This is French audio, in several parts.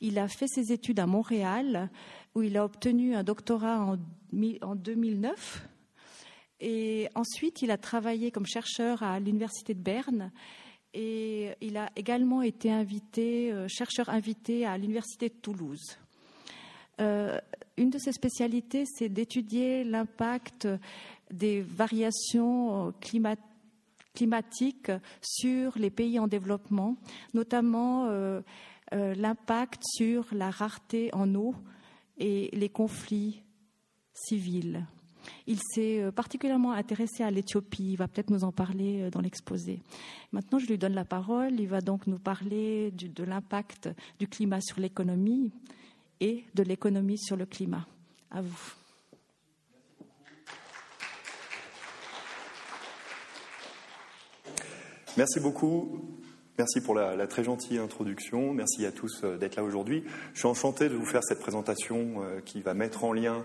Il a fait ses études à Montréal, où il a obtenu un doctorat en, en 2009. Et ensuite, il a travaillé comme chercheur à l'université de Berne. Et il a également été invité, euh, chercheur invité à l'université de Toulouse. Euh, une de ses spécialités, c'est d'étudier l'impact des variations climatiques climatique sur les pays en développement, notamment euh, euh, l'impact sur la rareté en eau et les conflits civils. Il s'est euh, particulièrement intéressé à l'Éthiopie. Il va peut-être nous en parler dans l'exposé. Maintenant, je lui donne la parole. Il va donc nous parler de l'impact du climat sur l'économie et de l'économie sur le climat. À vous. Merci beaucoup. Merci pour la, très gentille introduction. Merci à tous euh, d'être là aujourd'hui. Je suis enchanté de vous faire cette présentation euh, qui va mettre en lien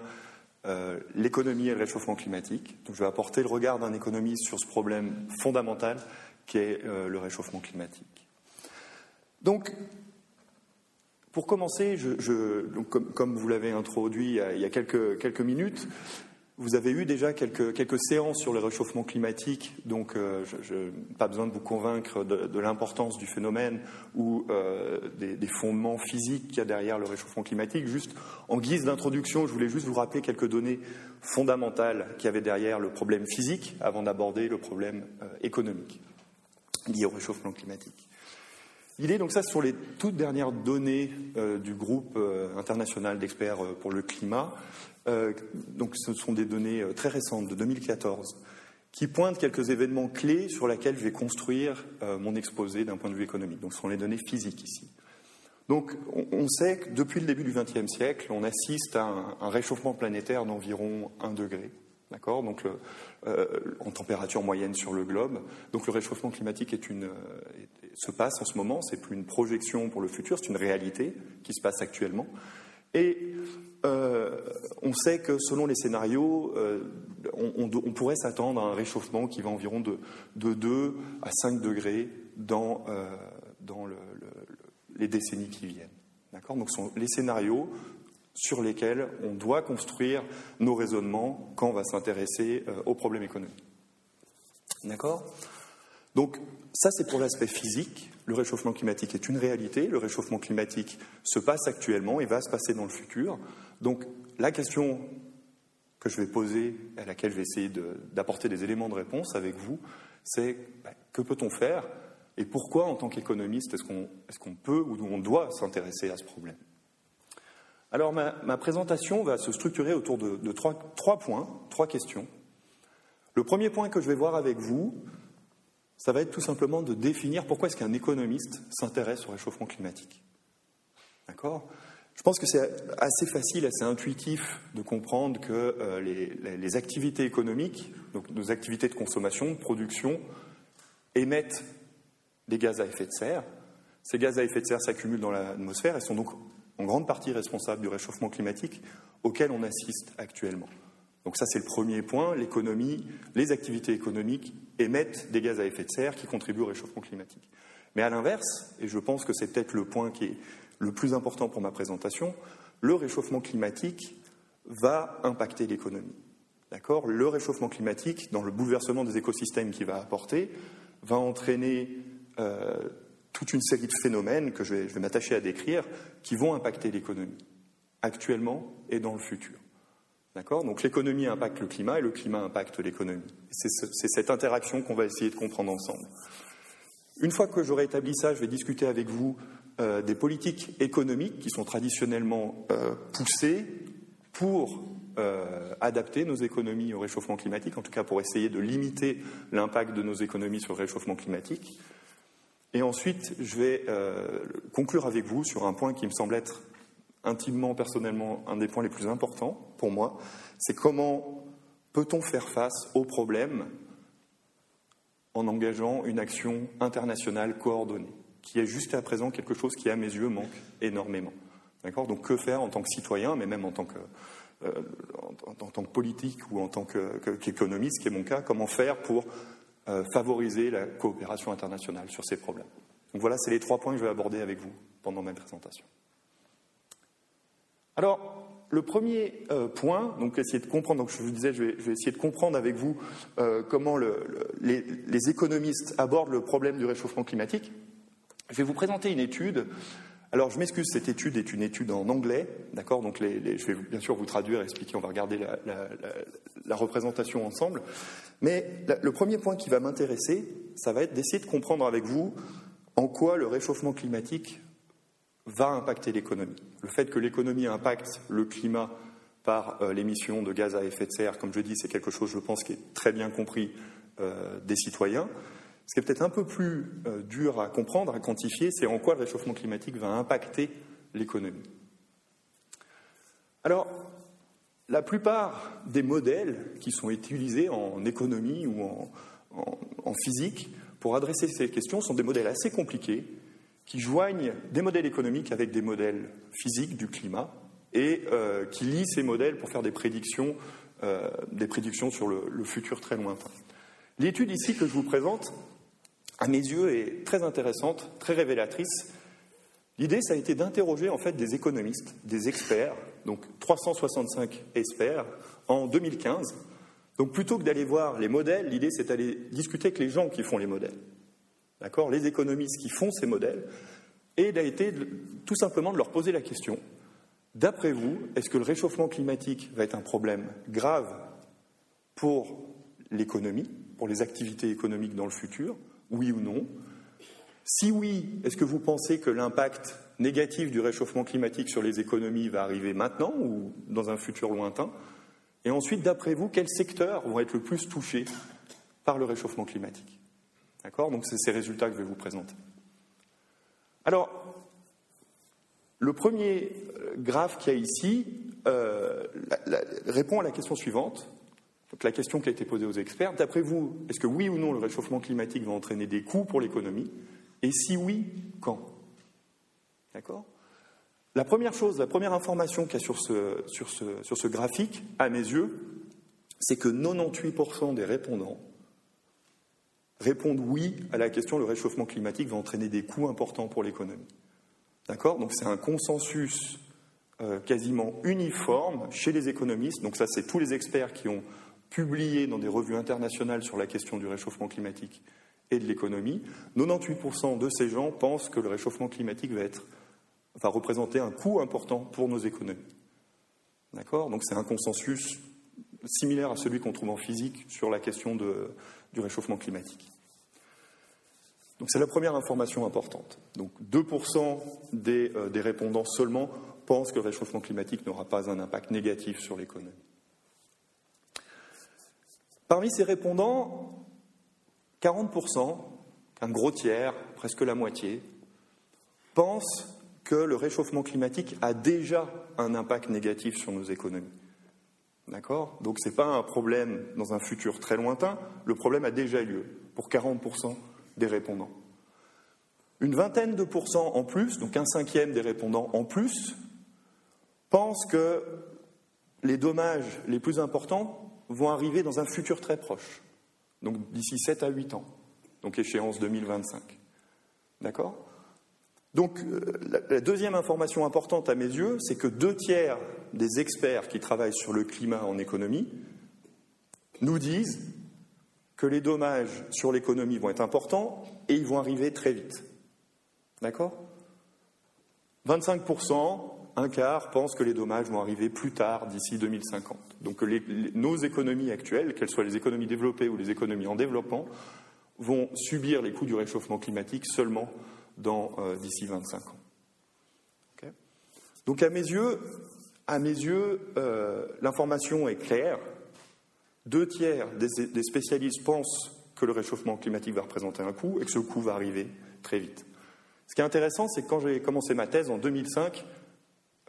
euh, l'économie et le réchauffement climatique. Donc, je vais apporter le regard d'un économiste sur ce problème fondamental qui est le réchauffement climatique. Donc, pour commencer, comme, vous l'avez introduit il y a, quelques minutes, vous avez eu déjà quelques, séances sur le réchauffement climatique, donc euh, je, pas besoin de vous convaincre de, l'importance du phénomène ou euh, des, fondements physiques qu'il y a derrière le réchauffement climatique. Juste en guise d'introduction, je voulais juste vous rappeler quelques données fondamentales qu'il y avait derrière le problème physique avant d'aborder le problème euh, économique lié au réchauffement climatique. L'idée, donc ça, sur les toutes dernières données du groupe international d'experts pour le climat, euh, donc ce sont des données euh, très récentes de 2014 qui pointent quelques événements clés sur lesquels je vais construire euh, mon exposé d'un point de vue économique. Donc ce sont les données physiques ici. Donc on, sait que depuis le début du XXe siècle, on assiste à un, réchauffement planétaire d'environ 1 degré. D'accord? Donc en température moyenne sur le globe. Donc le réchauffement climatique se passe en ce moment, c'est plus une projection pour le futur, c'est une réalité qui se passe actuellement. Et on sait que selon les scénarios, euh, on, pourrait s'attendre à un réchauffement qui va environ de, 2 à 5 degrés dans, euh, les décennies qui viennent. D'accord? Donc, ce sont les scénarios sur lesquels on doit construire nos raisonnements quand on va s'intéresser aux problèmes économiques. D'accord? Donc, ça, c'est pour l'aspect physique. Le réchauffement climatique est une réalité. Le réchauffement climatique se passe actuellement et va se passer dans le futur. Donc la question que je vais poser, à laquelle je vais essayer d'apporter des éléments de réponse avec vous, c'est bah, que peut-on faire et pourquoi, en tant qu'économiste, est-ce qu'on peut ou on doit s'intéresser à ce problème? Alors, ma, présentation va se structurer autour de, trois, trois, points, trois questions. Le premier point que je vais voir avec vous, ça va être tout simplement de définir pourquoi est-ce qu'un économiste s'intéresse au réchauffement climatique. D'accord? Je pense que c'est assez facile, assez intuitif de comprendre que euh, les, activités économiques, donc nos activités de consommation, de production, émettent des gaz à effet de serre. Ces gaz à effet de serre s'accumulent dans l'atmosphère et sont donc en grande partie responsables du réchauffement climatique auquel on assiste actuellement. Donc ça, c'est le premier point. L'économie, les activités économiques émettent des gaz à effet de serre qui contribuent au réchauffement climatique. Mais à l'inverse, et je pense que c'est peut-être le point qui est le plus important pour ma présentation, le réchauffement climatique va impacter l'économie. D'accord? Le réchauffement climatique, dans le bouleversement des écosystèmes qu'il va apporter, va entraîner euh, toute une série de phénomènes que je vais, m'attacher à décrire qui vont impacter l'économie, actuellement et dans le futur. D'accord? Donc l'économie impacte le climat et le climat impacte l'économie. C'est cette interaction qu'on va essayer de comprendre ensemble. Une fois que j'aurai établi ça, je vais discuter avec vous euh, des politiques économiques qui sont traditionnellement euh, poussées pour euh, adapter nos économies au réchauffement climatique, en tout cas pour essayer de limiter l'impact de nos économies sur le réchauffement climatique. Et ensuite, je vais conclure avec vous sur un point qui me semble être intimement, personnellement, un des points les plus importants pour moi, c'est comment peut-on faire face aux problèmes en engageant une action internationale coordonnée? Qui est jusqu'à présent quelque chose qui, à mes yeux, manque énormément. D'accord? Donc, que faire en tant que citoyen, mais même en tant que, euh, en, tant que politique ou en tant qu'économiste, qui est mon cas, comment faire pour euh, favoriser la coopération internationale sur ces problèmes? Donc, voilà, c'est les trois points que je vais aborder avec vous pendant ma présentation. Alors, le premier euh, point, donc essayer de comprendre, donc je vous disais, je vais, essayer de comprendre avec vous comment les, économistes abordent le problème du réchauffement climatique. Je vais vous présenter une étude. Alors, je m'excuse, cette étude est une étude en anglais, d'accord? Donc, je vais bien sûr vous traduire, expliquer, on va regarder la, représentation ensemble. Mais le premier point qui va m'intéresser, ça va être d'essayer de comprendre avec vous en quoi le réchauffement climatique va impacter l'économie. Le fait que l'économie impacte le climat par euh, l'émission de gaz à effet de serre, comme je dis, c'est quelque chose, je pense, qui est très bien compris euh, des citoyens. Ce qui est peut-être un peu plus euh, dur à comprendre, à quantifier, c'est en quoi le réchauffement climatique va impacter l'économie. Alors, la plupart des modèles qui sont utilisés en économie ou en physique pour adresser ces questions sont des modèles assez compliqués qui joignent des modèles économiques avec des modèles physiques du climat et euh, qui lient ces modèles pour faire des prédictions, euh, des prédictions sur le, futur très lointain. L'étude ici que je vous présente, à mes yeux, est très intéressante, très révélatrice. L'idée, ça a été d'interroger en fait des économistes, des experts, donc 365 experts en 2015. Donc plutôt que d'aller voir les modèles, l'idée c'est d'aller discuter avec les gens qui font les modèles. D'accord, les économistes qui font ces modèles, et il a été tout simplement de leur poser la question. D'après vous, est-ce que le réchauffement climatique va être un problème grave pour l'économie, pour les activités économiques dans le futur, oui ou non Si oui, est-ce que vous pensez que l'impact négatif du réchauffement climatique sur les économies va arriver maintenant ou dans un futur lointain? Et ensuite, d'après vous, quels secteurs vont être le plus touchés par le réchauffement climatique? D'accord? Donc, c'est ces résultats que je vais vous présenter. Alors, le premier euh, graphe qu'il y a ici euh, répond à la question suivante. La question qui a été posée aux experts. D'après vous, est-ce que oui ou non le réchauffement climatique va entraîner des coûts pour l'économie Et si oui, quand? D'accord? La première chose, la première information qu'il y a sur ce graphique, à mes yeux, c'est que 98% des répondants répondent oui à la question le réchauffement climatique va entraîner des coûts importants pour l'économie. D'accord? Donc c'est un consensus euh, quasiment uniforme chez les économistes. Donc ça, c'est tous les experts qui ont publié dans des revues internationales sur la question du réchauffement climatique et de l'économie. 98% de ces gens pensent que le réchauffement climatique va, être, va représenter un coût important pour nos économies. D'accord? Donc c'est un consensus similaire à celui qu'on trouve en physique sur la question du réchauffement climatique. Donc c'est la première information importante. Donc 2% des, euh, des, répondants seulement pensent que le réchauffement climatique n'aura pas un impact négatif sur l'économie. Parmi ces répondants, 40%, un gros tiers, presque la moitié, pensent que le réchauffement climatique a déjà un impact négatif sur nos économies. D'accord? Donc ce n'est pas un problème dans un futur très lointain, le problème a déjà lieu pour 40% des répondants. Une vingtaine de pourcents en plus, donc un cinquième des répondants en plus, pensent que les dommages les plus importants vont arriver dans un futur très proche, donc d'ici 7 à 8 ans, donc échéance 2025. D'accord? Donc euh, la deuxième information importante à mes yeux, c'est que deux tiers des experts qui travaillent sur le climat en économie nous disent que les dommages sur l'économie vont être importants et ils vont arriver très vite. D'accord? 25%, un quart, pensent que les dommages vont arriver plus tard, d'ici 2050. Donc nos économies actuelles, qu'elles soient les économies développées ou les économies en développement, vont subir les coûts du réchauffement climatique seulement euh, d'ici 25 ans. Donc à mes yeux, yeux, euh, l'information est claire. Deux tiers des, spécialistes pensent que le réchauffement climatique va représenter un coût et que ce coût va arriver très vite. Ce qui est intéressant, c'est que quand j'ai commencé ma thèse en 2005,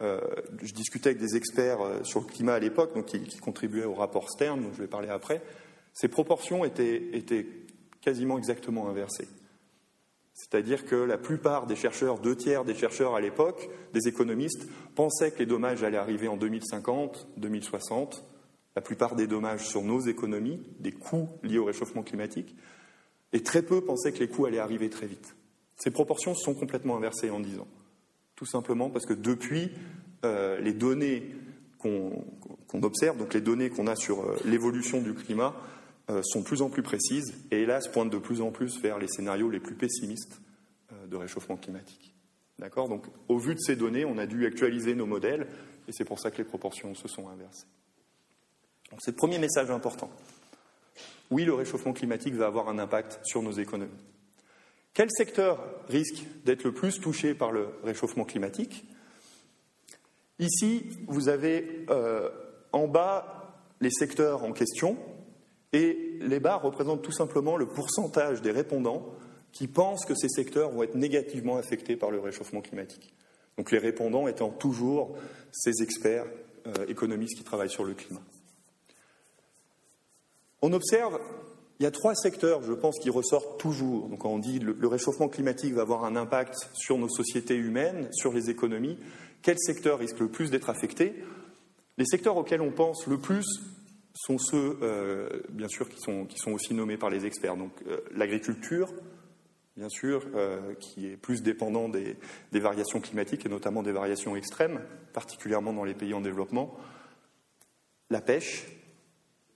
euh, je discutais avec des experts euh, sur le climat à l'époque, donc qui, contribuaient au rapport Stern, dont je vais parler après. Ces proportions étaient quasiment exactement inversées. C'est-à-dire que la plupart des chercheurs, deux tiers des chercheurs à l'époque, des économistes, pensaient que les dommages allaient arriver en 2050, 2060. La plupart des dommages sur nos économies, des coûts liés au réchauffement climatique, et très peu pensaient que les coûts allaient arriver très vite. Ces proportions sont complètement inversées en dix ans. Tout simplement parce que depuis, euh, les données qu'on observe, donc les données qu'on a sur euh, l'évolution du climat, sont de plus en plus précises et hélas pointent de plus en plus vers les scénarios les plus pessimistes de réchauffement climatique. D'accord? Donc, au vu de ces données, on a dû actualiser nos modèles et c'est pour ça que les proportions se sont inversées. Donc, c'est le premier message important. Oui, le réchauffement climatique va avoir un impact sur nos économies. Quel secteur risque d'être le plus touché par le réchauffement climatique? Ici, vous avez euh, en bas les secteurs en question et les barres représentent tout simplement le pourcentage des répondants qui pensent que ces secteurs vont être négativement affectés par le réchauffement climatique. Donc les répondants étant toujours ces experts euh, économistes qui travaillent sur le climat. On observe il y a trois secteurs, je pense, qui ressortent toujours. Donc, quand on dit le, le réchauffement climatique va avoir un impact sur nos sociétés humaines, sur les économies, quel secteur risque le plus d'être affecté? Les secteurs auxquels on pense le plus sont ceux, euh, bien sûr, qui sont, aussi nommés par les experts. Donc, euh, l'agriculture, bien sûr, euh, qui est plus dépendant des, variations climatiques et notamment des variations extrêmes, particulièrement dans les pays en développement, la pêche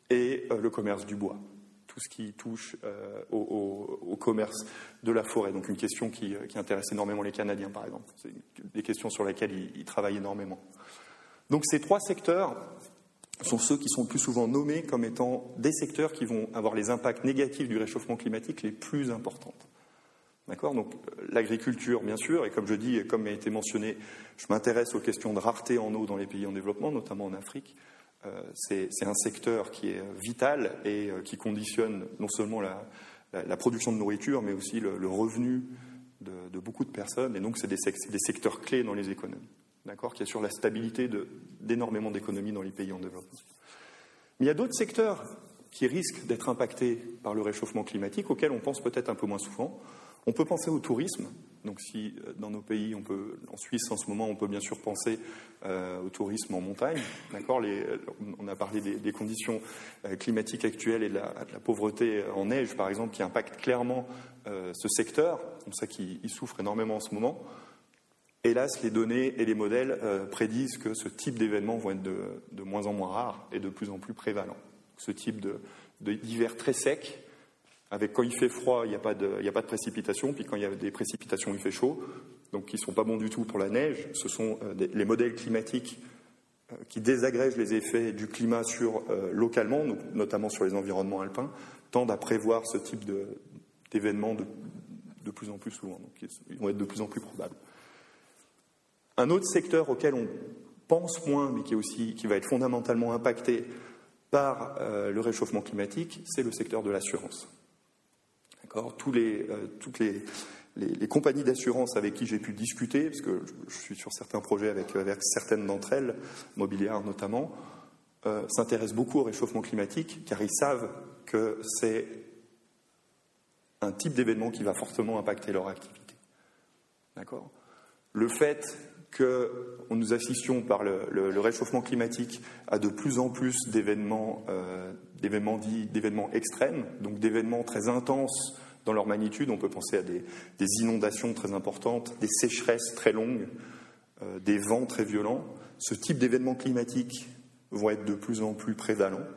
et le commerce du bois tout ce qui touche euh, au, commerce de la forêt. Donc une question qui, intéresse énormément les Canadiens, par exemple. C'est des questions sur lesquelles ils, travaillent énormément. Donc ces trois secteurs sont ceux qui sont le plus souvent nommés comme étant des secteurs qui vont avoir les impacts négatifs du réchauffement climatique les plus importants. D'accord? Donc l'agriculture, bien sûr, et comme je dis, comme a été mentionné, je m'intéresse aux questions de rareté en eau dans les pays en développement, notamment en Afrique. Euh, c'est un secteur qui est vital et euh, qui conditionne non seulement la, production de nourriture, mais aussi le, revenu de, beaucoup de personnes. Et donc, c'est des, secteurs clés dans les économies, qui assurent la stabilité d'énormément d'économies dans les pays en développement. Mais il y a d'autres secteurs qui risquent d'être impactés par le réchauffement climatique, auxquels on pense peut-être un peu moins souvent. On peut penser au tourisme. Donc, si euh, dans nos pays, on peut, en Suisse en ce moment, on peut bien sûr penser euh, au tourisme en montagne. D'accord On a parlé des, conditions euh, climatiques actuelles et de la, pauvreté en neige, par exemple, qui impactent clairement ce secteur. On sait qu'il souffre énormément en ce moment. Hélas, les données et les modèles prédisent que ce type d'événements vont être de, moins en moins rares et de plus en plus prévalents. Ce type d'hiver très sec avec quand il fait froid, il n'y a, pas de, de précipitation, puis quand il y a des précipitations, il fait chaud, donc qui ne sont pas bons du tout pour la neige. Ce sont euh, les modèles climatiques euh, qui désagrègent les effets du climat sur, euh, localement, notamment sur les environnements alpins, tendent à prévoir ce type d'événements de, de, plus en plus souvent. Donc ils vont être de plus en plus probables. Un autre secteur auquel on pense moins, mais qui, aussi, qui va être fondamentalement impacté par le réchauffement climatique, c'est le secteur de l'assurance. Tous les, euh, toutes les, compagnies d'assurance avec qui j'ai pu discuter, parce que je, suis sur certains projets avec, avec certaines d'entre elles, mobilières notamment, euh, s'intéressent beaucoup au réchauffement climatique, car ils savent que c'est un type d'événement qui va fortement impacter leur activité. D'accord? Le fait que nous assistions par le, réchauffement climatique à de plus en plus d'événements euh, d'événements dits d'événements extrêmes, donc d'événements très intenses dans leur magnitude. On peut penser à des, inondations très importantes, des sécheresses très longues, euh, des vents très violents. Ce type d'événements climatiques vont être de plus en plus prévalents.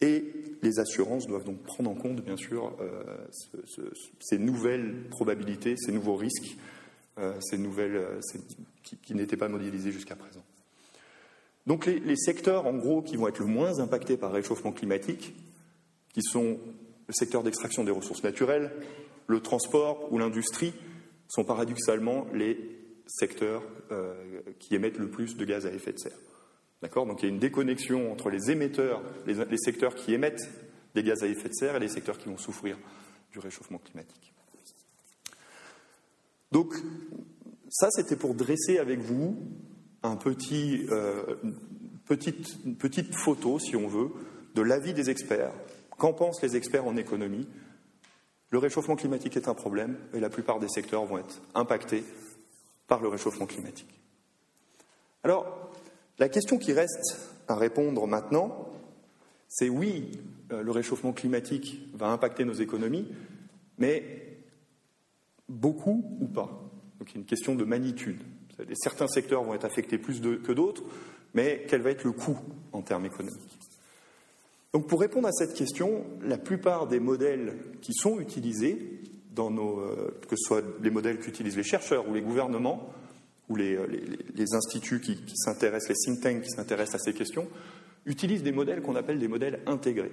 Et les assurances doivent donc prendre en compte, bien sûr, euh, ces nouvelles probabilités, ces nouveaux risques, ces nouvelles qui, n'étaient pas modélisés jusqu'à présent. Donc les, secteurs, en gros, qui vont être le moins impactés par le réchauffement climatique, qui sont le secteur d'extraction des ressources naturelles, le transport ou l'industrie, sont paradoxalement les secteurs euh, qui émettent le plus de gaz à effet de serre. D'accord? Donc il y a une déconnexion entre les émetteurs, les, secteurs qui émettent des gaz à effet de serre et les secteurs qui vont souffrir du réchauffement climatique. Donc ça, c'était pour dresser avec vous un petit, euh, petite, petite photo, si on veut, de l'avis des experts. Qu'en pensent les experts en économie? Le réchauffement climatique est un problème et la plupart des secteurs vont être impactés par le réchauffement climatique. Alors, la question qui reste à répondre maintenant, c'est oui, euh, le réchauffement climatique va impacter nos économies, mais beaucoup ou pas Donc, il y a une question de magnitude. Certains secteurs vont être affectés plus que d'autres, mais quel va être le coût en termes économiques? Donc pour répondre à cette question, la plupart des modèles qui sont utilisés, dans nos, euh, que ce soit les modèles qu'utilisent les chercheurs ou les gouvernements, ou les, les, instituts qui, s'intéressent, les think tanks qui s'intéressent à ces questions, utilisent des modèles qu'on appelle des modèles intégrés.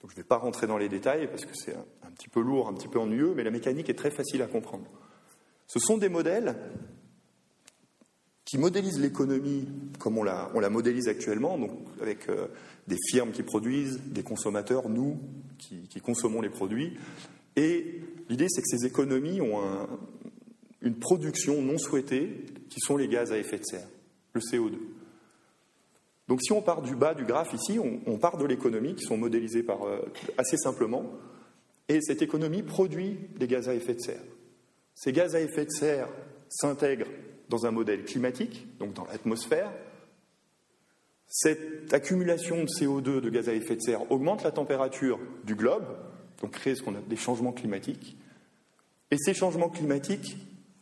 Donc je ne vais pas rentrer dans les détails parce que c'est petit peu lourd, un petit peu ennuyeux, mais la mécanique est très facile à comprendre. Ce sont des modèles qui modélisent l'économie comme on la, modélise actuellement, donc avec euh, des firmes qui produisent, des consommateurs, nous, qui, consommons les produits. Et l'idée, c'est que ces économies ont un, une production non souhaitée, qui sont les gaz à effet de serre, le CO2. Donc si on part du bas du graphe ici, on, part de l'économie, qui sont modélisées par, euh, assez simplement, et cette économie produit des gaz à effet de serre. Ces gaz à effet de serre s'intègrent dans un modèle climatique, donc dans l'atmosphère. Cette accumulation de CO2, de gaz à effet de serre, augmente la température du globe, donc crée ce qu'on appelle des changements climatiques. Et ces changements climatiques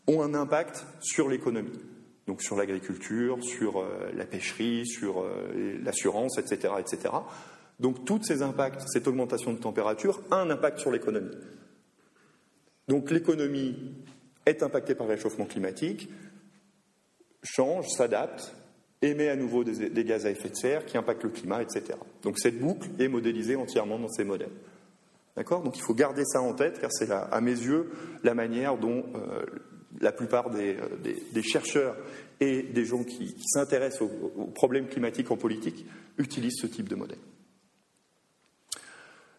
ont un impact sur l'économie, donc sur l'agriculture, sur euh, la pêcherie, sur euh, l'assurance, etc., etc. Donc tous ces impacts, cette augmentation de température, a un impact sur l'économie. Donc l'économie est impactée par le réchauffement climatique, change, s'adapte, émet à nouveau des, gaz à effet de serre qui impactent le climat, etc. Donc cette boucle est modélisée entièrement dans ces modèles. D'accord? Donc il faut garder ça en tête car c'est à mes yeux la manière dont euh, la plupart des, chercheurs et des gens qui, s'intéressent aux, problèmes climatiques en politique utilisent ce type de modèle.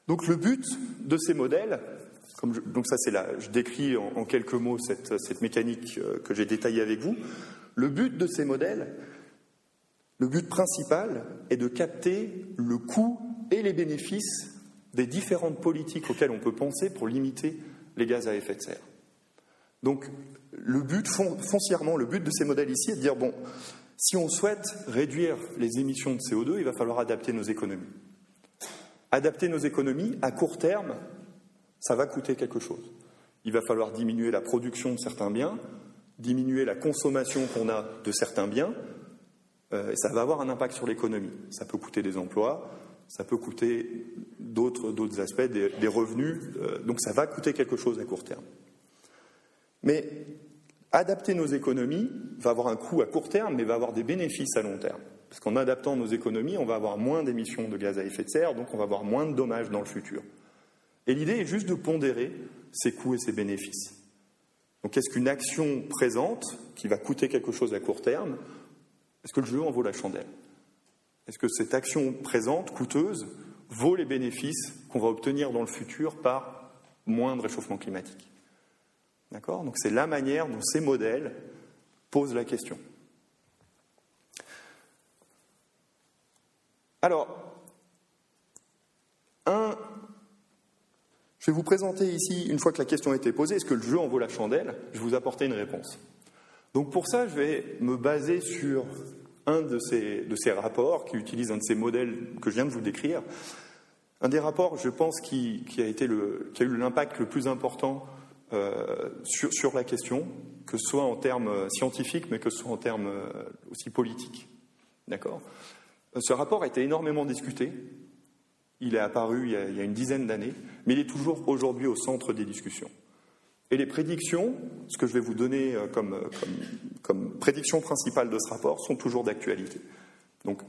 Donc le but de ces modèles, comme je, donc ça c'est là, je décris en, quelques mots cette, cette mécanique euh, que j'ai détaillée avec vous. Le but de ces modèles, le but principal est de capter le coût et les bénéfices des différentes politiques auxquelles on peut penser pour limiter les gaz à effet de serre. Donc le but, foncièrement, le but de ces modèles ici est de dire, bon, si on souhaite réduire les émissions de CO2, il va falloir adapter nos économies. Adapter nos économies, à court terme, ça va coûter quelque chose. Il va falloir diminuer la production de certains biens, diminuer la consommation qu'on a de certains biens, euh, et ça va avoir un impact sur l'économie. Ça peut coûter des emplois, ça peut coûter d'autres aspects, des, revenus, euh, donc ça va coûter quelque chose à court terme. Mais adapter nos économies va avoir un coût à court terme, mais va avoir des bénéfices à long terme. Parce qu'en adaptant nos économies, on va avoir moins d'émissions de gaz à effet de serre, donc on va avoir moins de dommages dans le futur. Et l'idée est juste de pondérer ces coûts et ces bénéfices. Donc est-ce qu'une action présente, qui va coûter quelque chose à court terme, est-ce que le jeu en vaut la chandelle? Est-ce que cette action présente, coûteuse, vaut les bénéfices qu'on va obtenir dans le futur par moins de réchauffement climatique? D'accord? Donc c'est la manière dont ces modèles posent la question. Alors, un, je vais vous présenter ici, une fois que la question a été posée, est-ce que le jeu en vaut la chandelle Je vais vous apporter une réponse. Donc pour ça, je vais me baser sur un de ces, de ces rapports qui utilise un de ces modèles que je viens de vous décrire. Un des rapports, je pense, qui, a, eu l'impact le plus important euh, sur, la question, que ce soit en termes euh, scientifiques, mais que ce soit en termes euh, aussi politiques. D'accord? Ce rapport a été énormément discuté. Il est apparu il y a, une dizaine d'années, mais il est toujours aujourd'hui au centre des discussions. Et les prédictions, ce que je vais vous donner comme, comme, comme prédiction principale de ce rapport, sont toujours d'actualité. Donc,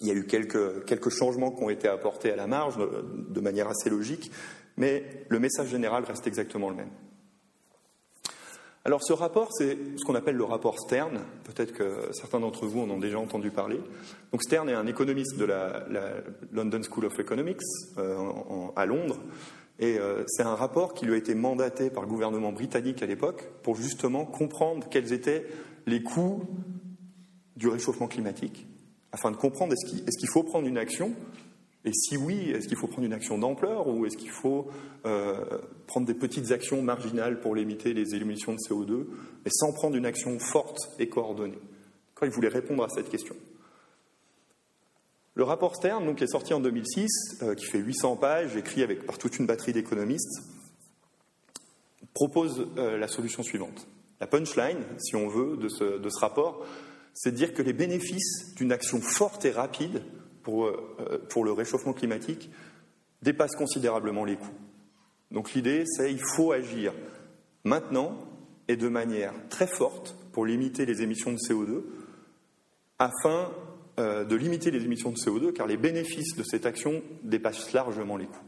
il y a eu quelques, quelques changements qui ont été apportés à la marge de manière assez logique, mais le message général reste exactement le même. Alors ce rapport, c'est ce qu'on appelle le rapport Stern. Peut-être que certains d'entre vous en ont déjà entendu parler. Donc Stern est un économiste de la, London School of Economics euh, à Londres. Et euh, c'est un rapport qui lui a été mandaté par le gouvernement britannique à l'époque pour justement comprendre quels étaient les coûts du réchauffement climatique, afin de comprendre est-ce qu'il faut prendre une action et si oui, est-ce qu'il faut prendre une action d'ampleur ou est-ce qu'il faut euh, prendre des petites actions marginales pour limiter les émissions de CO2, mais sans prendre une action forte et coordonnée? Quand il voulait répondre à cette question. Le rapport Stern, qui est sorti en 2006, euh, qui fait 800 pages, écrit avec, par toute une batterie d'économistes, propose euh, la solution suivante. La punchline, si on veut, de ce, de ce rapport, c'est de dire que les bénéfices d'une action forte et rapide pour, euh, pour le réchauffement climatique dépassent considérablement les coûts. Donc l'idée, c'est qu'il faut agir maintenant et de manière très forte pour limiter les émissions de CO2 afin euh, de limiter les émissions de CO2 car les bénéfices de cette action dépassent largement les coûts.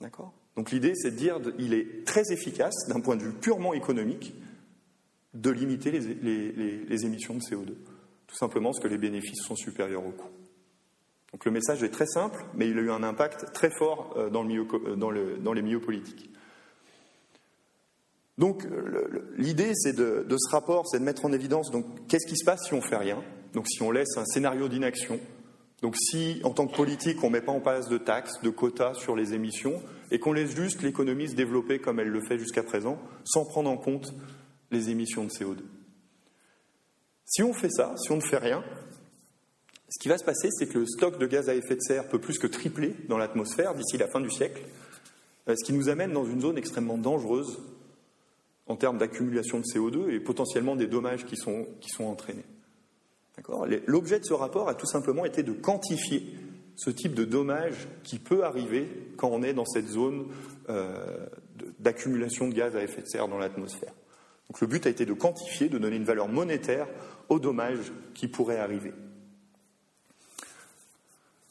D'accord? Donc l'idée, c'est de dire qu'il est très efficace d'un point de vue purement économique de limiter les, émissions de CO2. Tout simplement parce que les bénéfices sont supérieurs aux coûts. Donc le message est très simple, mais il a eu un impact très fort euh, dans, euh, dans les milieux politiques. Donc l'idée c'est de, ce rapport, c'est de mettre en évidence qu'est-ce qui se passe si on fait rien, donc si on laisse un scénario d'inaction, donc si en tant que politique on ne met pas en place de taxes, de quotas sur les émissions et qu'on laisse juste l'économie se développer comme elle le fait jusqu'à présent, sans prendre en compte les émissions de CO2. Si on fait ça, si on ne fait rien, ce qui va se passer, c'est que le stock de gaz à effet de serre peut plus que tripler dans l'atmosphère d'ici la fin du siècle, euh, ce qui nous amène dans une zone extrêmement dangereuse en termes d'accumulation de CO2 et potentiellement des dommages qui sont, entraînés. L'objet de ce rapport a tout simplement été de quantifier ce type de dommage qui peut arriver quand on est dans cette zone euh, d'accumulation de gaz à effet de serre dans l'atmosphère. Donc le but a été de quantifier, de donner une valeur monétaire aux dommages qui pourraient arriver.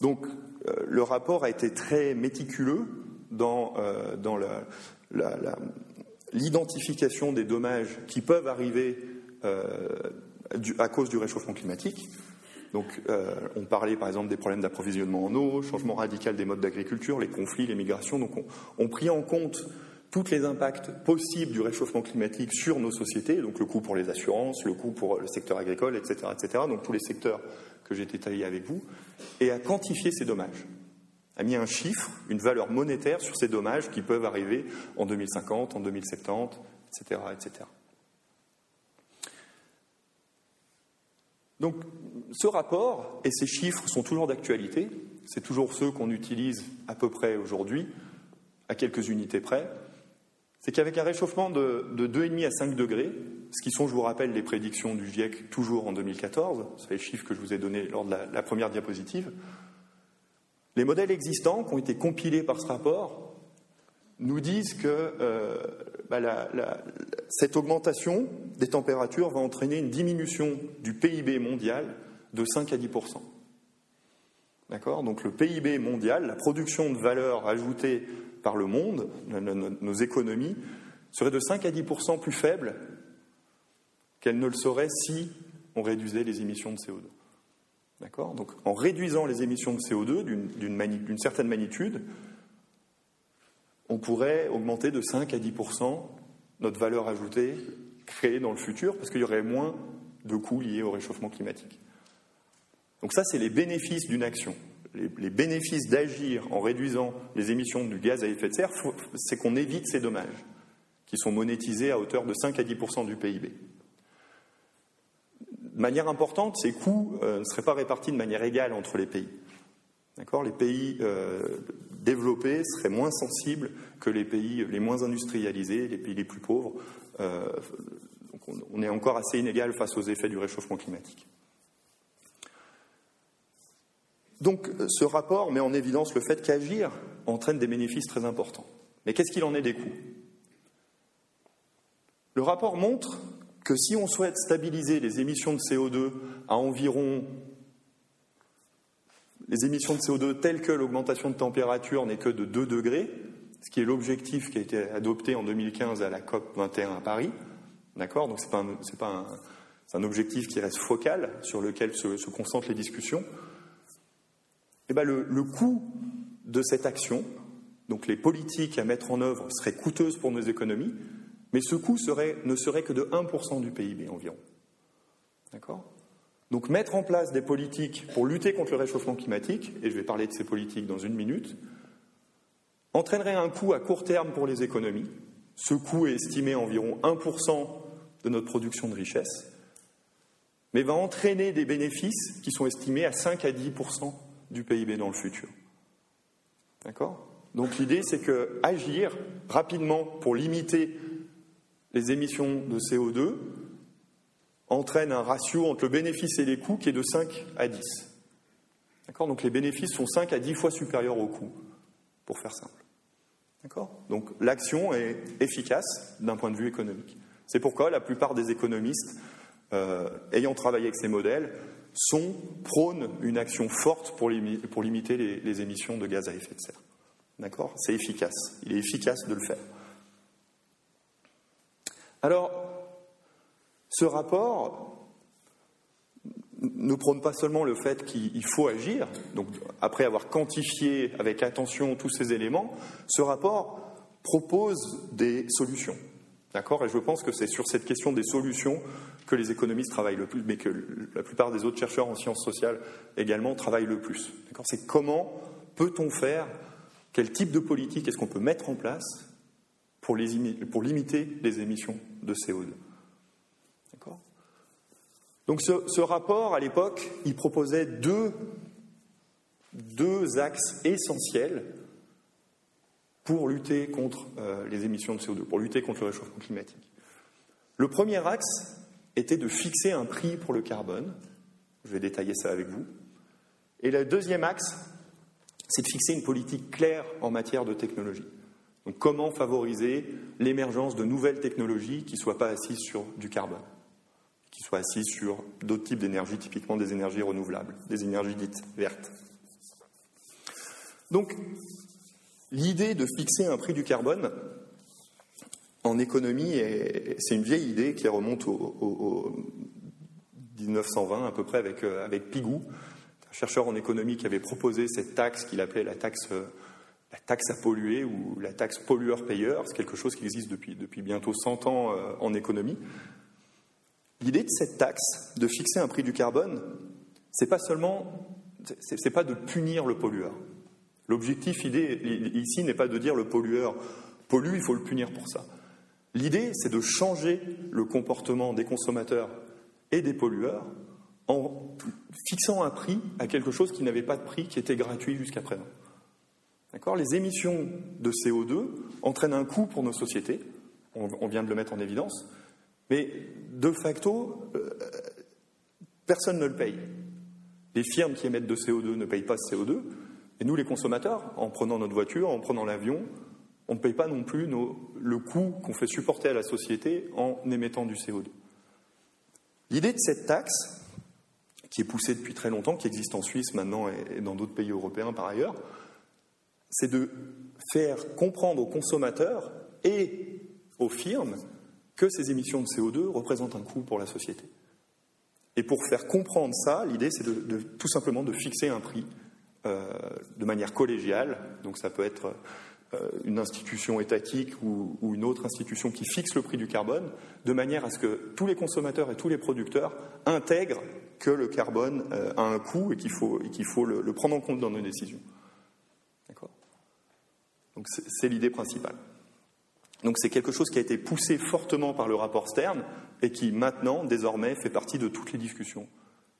Donc euh, le rapport a été très méticuleux dans, euh, dans l'identification des dommages qui peuvent arriver euh, à cause du réchauffement climatique. Donc, on parlait par exemple des problèmes d'approvisionnement en eau, changement radical des modes d'agriculture, les conflits, les migrations. Donc, on, on pris en compte tous les impacts possibles du réchauffement climatique sur nos sociétés, donc le coût pour les assurances, le coût pour le secteur agricole, etc., etc., donc tous les secteurs que j'ai détaillés avec vous, et à quantifier ces dommages, a mis un chiffre, une valeur monétaire sur ces dommages qui peuvent arriver en 2050, en 2070, etc., etc. Donc, ce rapport et ces chiffres sont toujours d'actualité. C'est toujours ceux qu'on utilise à peu près aujourd'hui, à quelques unités près c'est qu'avec un réchauffement de, 2,5 à 5 degrés, ce qui sont, je vous rappelle, les prédictions du GIEC toujours en 2014, c'est les chiffres que je vous ai donnés lors de la, première diapositive, les modèles existants qui ont été compilés par ce rapport nous disent que euh, bah, cette augmentation des températures va entraîner une diminution du PIB mondial de 5 à 10% D'accord? Donc le PIB mondial, la production de valeur ajoutée par le monde, nos économies, seraient de 5 à 10% plus faibles qu'elles ne le seraient si on réduisait les émissions de CO2. D'accord? Donc en réduisant les émissions de CO2 d'une certaine magnitude, on pourrait augmenter de 5 à 10% notre valeur ajoutée créée dans le futur parce qu'il y aurait moins de coûts liés au réchauffement climatique. Donc ça, c'est les bénéfices d'une action les, bénéfices d'agir en réduisant les émissions du gaz à effet de serre, c'est qu'on évite ces dommages, qui sont monétisés à hauteur de 5 à 10 du PIB. De manière importante, ces coûts euh, ne seraient pas répartis de manière égale entre les pays. Les pays euh, développés seraient moins sensibles que les pays les moins industrialisés, les pays les plus pauvres. Euh, on est encore assez inégal face aux effets du réchauffement climatique. Donc ce rapport met en évidence le fait qu'agir entraîne des bénéfices très importants. Mais qu'est-ce qu'il en est des coûts? Le rapport montre que si on souhaite stabiliser les émissions de CO2 à environ les émissions de CO2 telles que l'augmentation de température n'est que de 2 degrés, ce qui est l'objectif qui a été adopté en 2015 à la COP 21 à Paris, d'accord? Donc ce n'est pas, un, objectif qui reste focal sur lequel se concentrent les discussions eh bien le, coût de cette action, donc les politiques à mettre en œuvre, seraient coûteuses pour nos économies, mais ce coût ne serait que de 1% du PIB environ. D'accord? Donc mettre en place des politiques pour lutter contre le réchauffement climatique, et je vais parler de ces politiques dans une minute, entraînerait un coût à court terme pour les économies. Ce coût est estimé à environ 1% de notre production de richesse, mais va entraîner des bénéfices qui sont estimés à 5 à 10% du PIB dans le futur. D'accord? Donc l'idée, c'est que agir rapidement pour limiter les émissions de CO2 entraînent un ratio entre le bénéfice et les coûts qui est de 5 à 10. D'accord? Donc les bénéfices sont 5 à 10 fois supérieurs aux coûts, pour faire simple. D'accord? Donc l'action est efficace d'un point de vue économique. C'est pourquoi la plupart des économistes, euh, ayant travaillé avec ces modèles, sont prônent une action forte pour, limiter les, les, émissions de gaz à effet de serre. D'accord? C'est efficace. Il est efficace de le faire. Alors, ce rapport ne prône pas seulement le fait qu'il faut agir, donc après avoir quantifié avec attention tous ces éléments, ce rapport propose des solutions. D'accord. Et je pense que c'est sur cette question des solutions que les économistes travaillent le plus, mais que la plupart des autres chercheurs en sciences sociales également travaillent le plus. D'accord. C'est comment peut-on faire, quel type de politique est-ce qu'on peut mettre en place pour, limiter les émissions de CO2 donc ce, rapport, à l'époque, il proposait deux, deux, axes essentiels pour lutter contre euh, les émissions de CO2, pour lutter contre le réchauffement climatique. Le premier axe était de fixer un prix pour le carbone. Je vais détailler ça avec vous. Et le deuxième axe, c'est de fixer une politique claire en matière de technologie. Donc comment favoriser l'émergence de nouvelles technologies qui ne soient pas assises sur du carbone qui soit assis sur d'autres types d'énergie, typiquement des énergies renouvelables, des énergies dites vertes. Donc, l'idée de fixer un prix du carbone en économie, c'est une vieille idée qui remonte au, 1920 à peu près avec, euh, avec Pigou, un chercheur en économie qui avait proposé cette taxe qu'il appelait la taxe, taxe à polluer ou la taxe pollueur-payeur. C'est quelque chose qui existe depuis, depuis bientôt 100 ans euh, en économie. L'idée de cette taxe, de fixer un prix du carbone, c'est pas seulement, c'est pas de punir le pollueur. L'objectif ici n'est pas de dire le pollueur pollue, il faut le punir pour ça. L'idée, c'est de changer le comportement des consommateurs et des pollueurs en fixant un prix à quelque chose qui n'avait pas de prix, qui était gratuit jusqu'à présent. D'accord? Les émissions de CO2 entraînent un coût pour nos sociétés, on vient de le mettre en évidence, mais de facto, euh, personne ne le paye. Les firmes qui émettent de CO2 ne payent pas ce CO2, et nous, les consommateurs, en prenant notre voiture, en prenant l'avion, on ne paye pas non plus le coût qu'on fait supporter à la société en émettant du CO2. L'idée de cette taxe, qui est poussée depuis très longtemps, qui existe en Suisse maintenant et dans d'autres pays européens par ailleurs, c'est de faire comprendre aux consommateurs et aux firmes que ces émissions de CO2 représentent un coût pour la société. Et pour faire comprendre ça, l'idée, c'est tout simplement de fixer un prix de manière collégiale. Donc ça peut être euh, une institution étatique ou, une autre institution qui fixe le prix du carbone, de manière à ce que tous les consommateurs et tous les producteurs intègrent que le carbone euh, a un coût et qu'il faut, le, prendre en compte dans nos décisions. D'accord? Donc c'est l'idée principale. Donc c'est quelque chose qui a été poussé fortement par le rapport Stern et qui maintenant, désormais, fait partie de toutes les discussions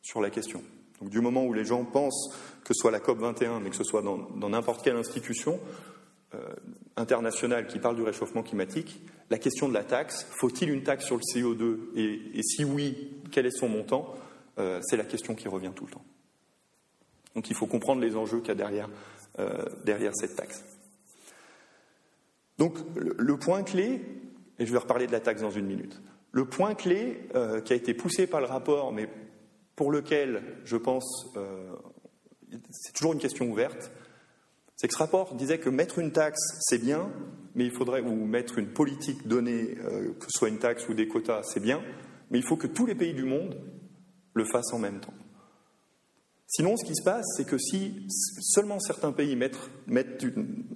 sur la question. Donc du moment où les gens pensent que ce soit la COP 21, mais que ce soit dans n'importe quelle institution euh, internationale qui parle du réchauffement climatique, la question de la taxe, faut-il une taxe sur le CO2 et, si oui, quel est son montant euh, C'est la question qui revient tout le temps. Donc il faut comprendre les enjeux qu'il y a derrière, euh, cette taxe. Donc le point clé, et je vais reparler de la taxe dans une minute, le point clé qui a été poussé par le rapport, mais pour lequel je pense euh, c'est toujours une question ouverte, c'est que ce rapport disait que mettre une taxe, c'est bien, mais il faudrait, ou mettre une politique donnée, euh, que ce soit une taxe ou des quotas, c'est bien, mais il faut que tous les pays du monde le fassent en même temps. Sinon, ce qui se passe, c'est que si seulement certains pays mettent,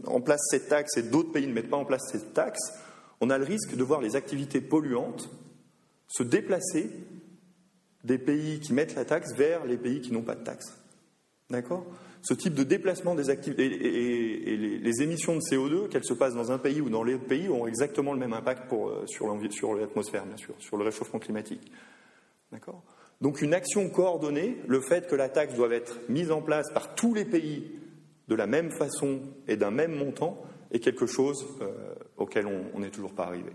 en place cette taxe et d'autres pays ne mettent pas en place cette taxe, on a le risque de voir les activités polluantes se déplacer des pays qui mettent la taxe vers les pays qui n'ont pas de taxe. D'accord? Ce type de déplacement des activités et, les, émissions de CO2, qu'elles se passent dans un pays ou dans les pays, ont exactement le même impact euh, sur l'atmosphère, bien sûr, sur le réchauffement climatique. D'accord? Donc une action coordonnée, le fait que la taxe doit être mise en place par tous les pays de la même façon et d'un même montant, est quelque chose euh, auquel on n'est toujours pas arrivé.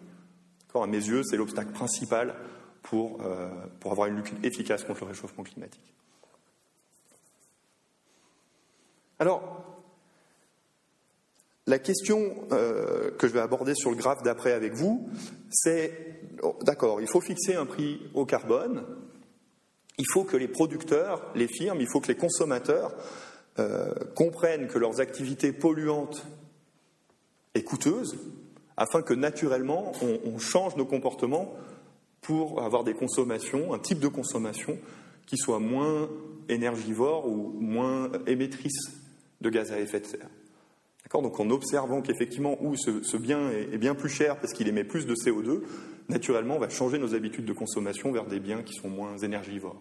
À mes yeux, c'est l'obstacle principal pour, pour avoir une lutte efficace contre le réchauffement climatique. Alors, la question euh, que je vais aborder sur le graphe d'après avec vous, c'est, oh, d'accord, il faut fixer un prix au carbone, il faut que les producteurs, les firmes, il faut que les consommateurs euh, comprennent que leurs activités polluantes et coûteuses, afin que naturellement on, change nos comportements pour avoir des consommations, un type de consommation qui soit moins énergivore ou moins émettrice de gaz à effet de serre. Donc en observant qu'effectivement, où ce, bien est, bien plus cher parce qu'il émet plus de CO2, naturellement, on va changer nos habitudes de consommation vers des biens qui sont moins énergivores.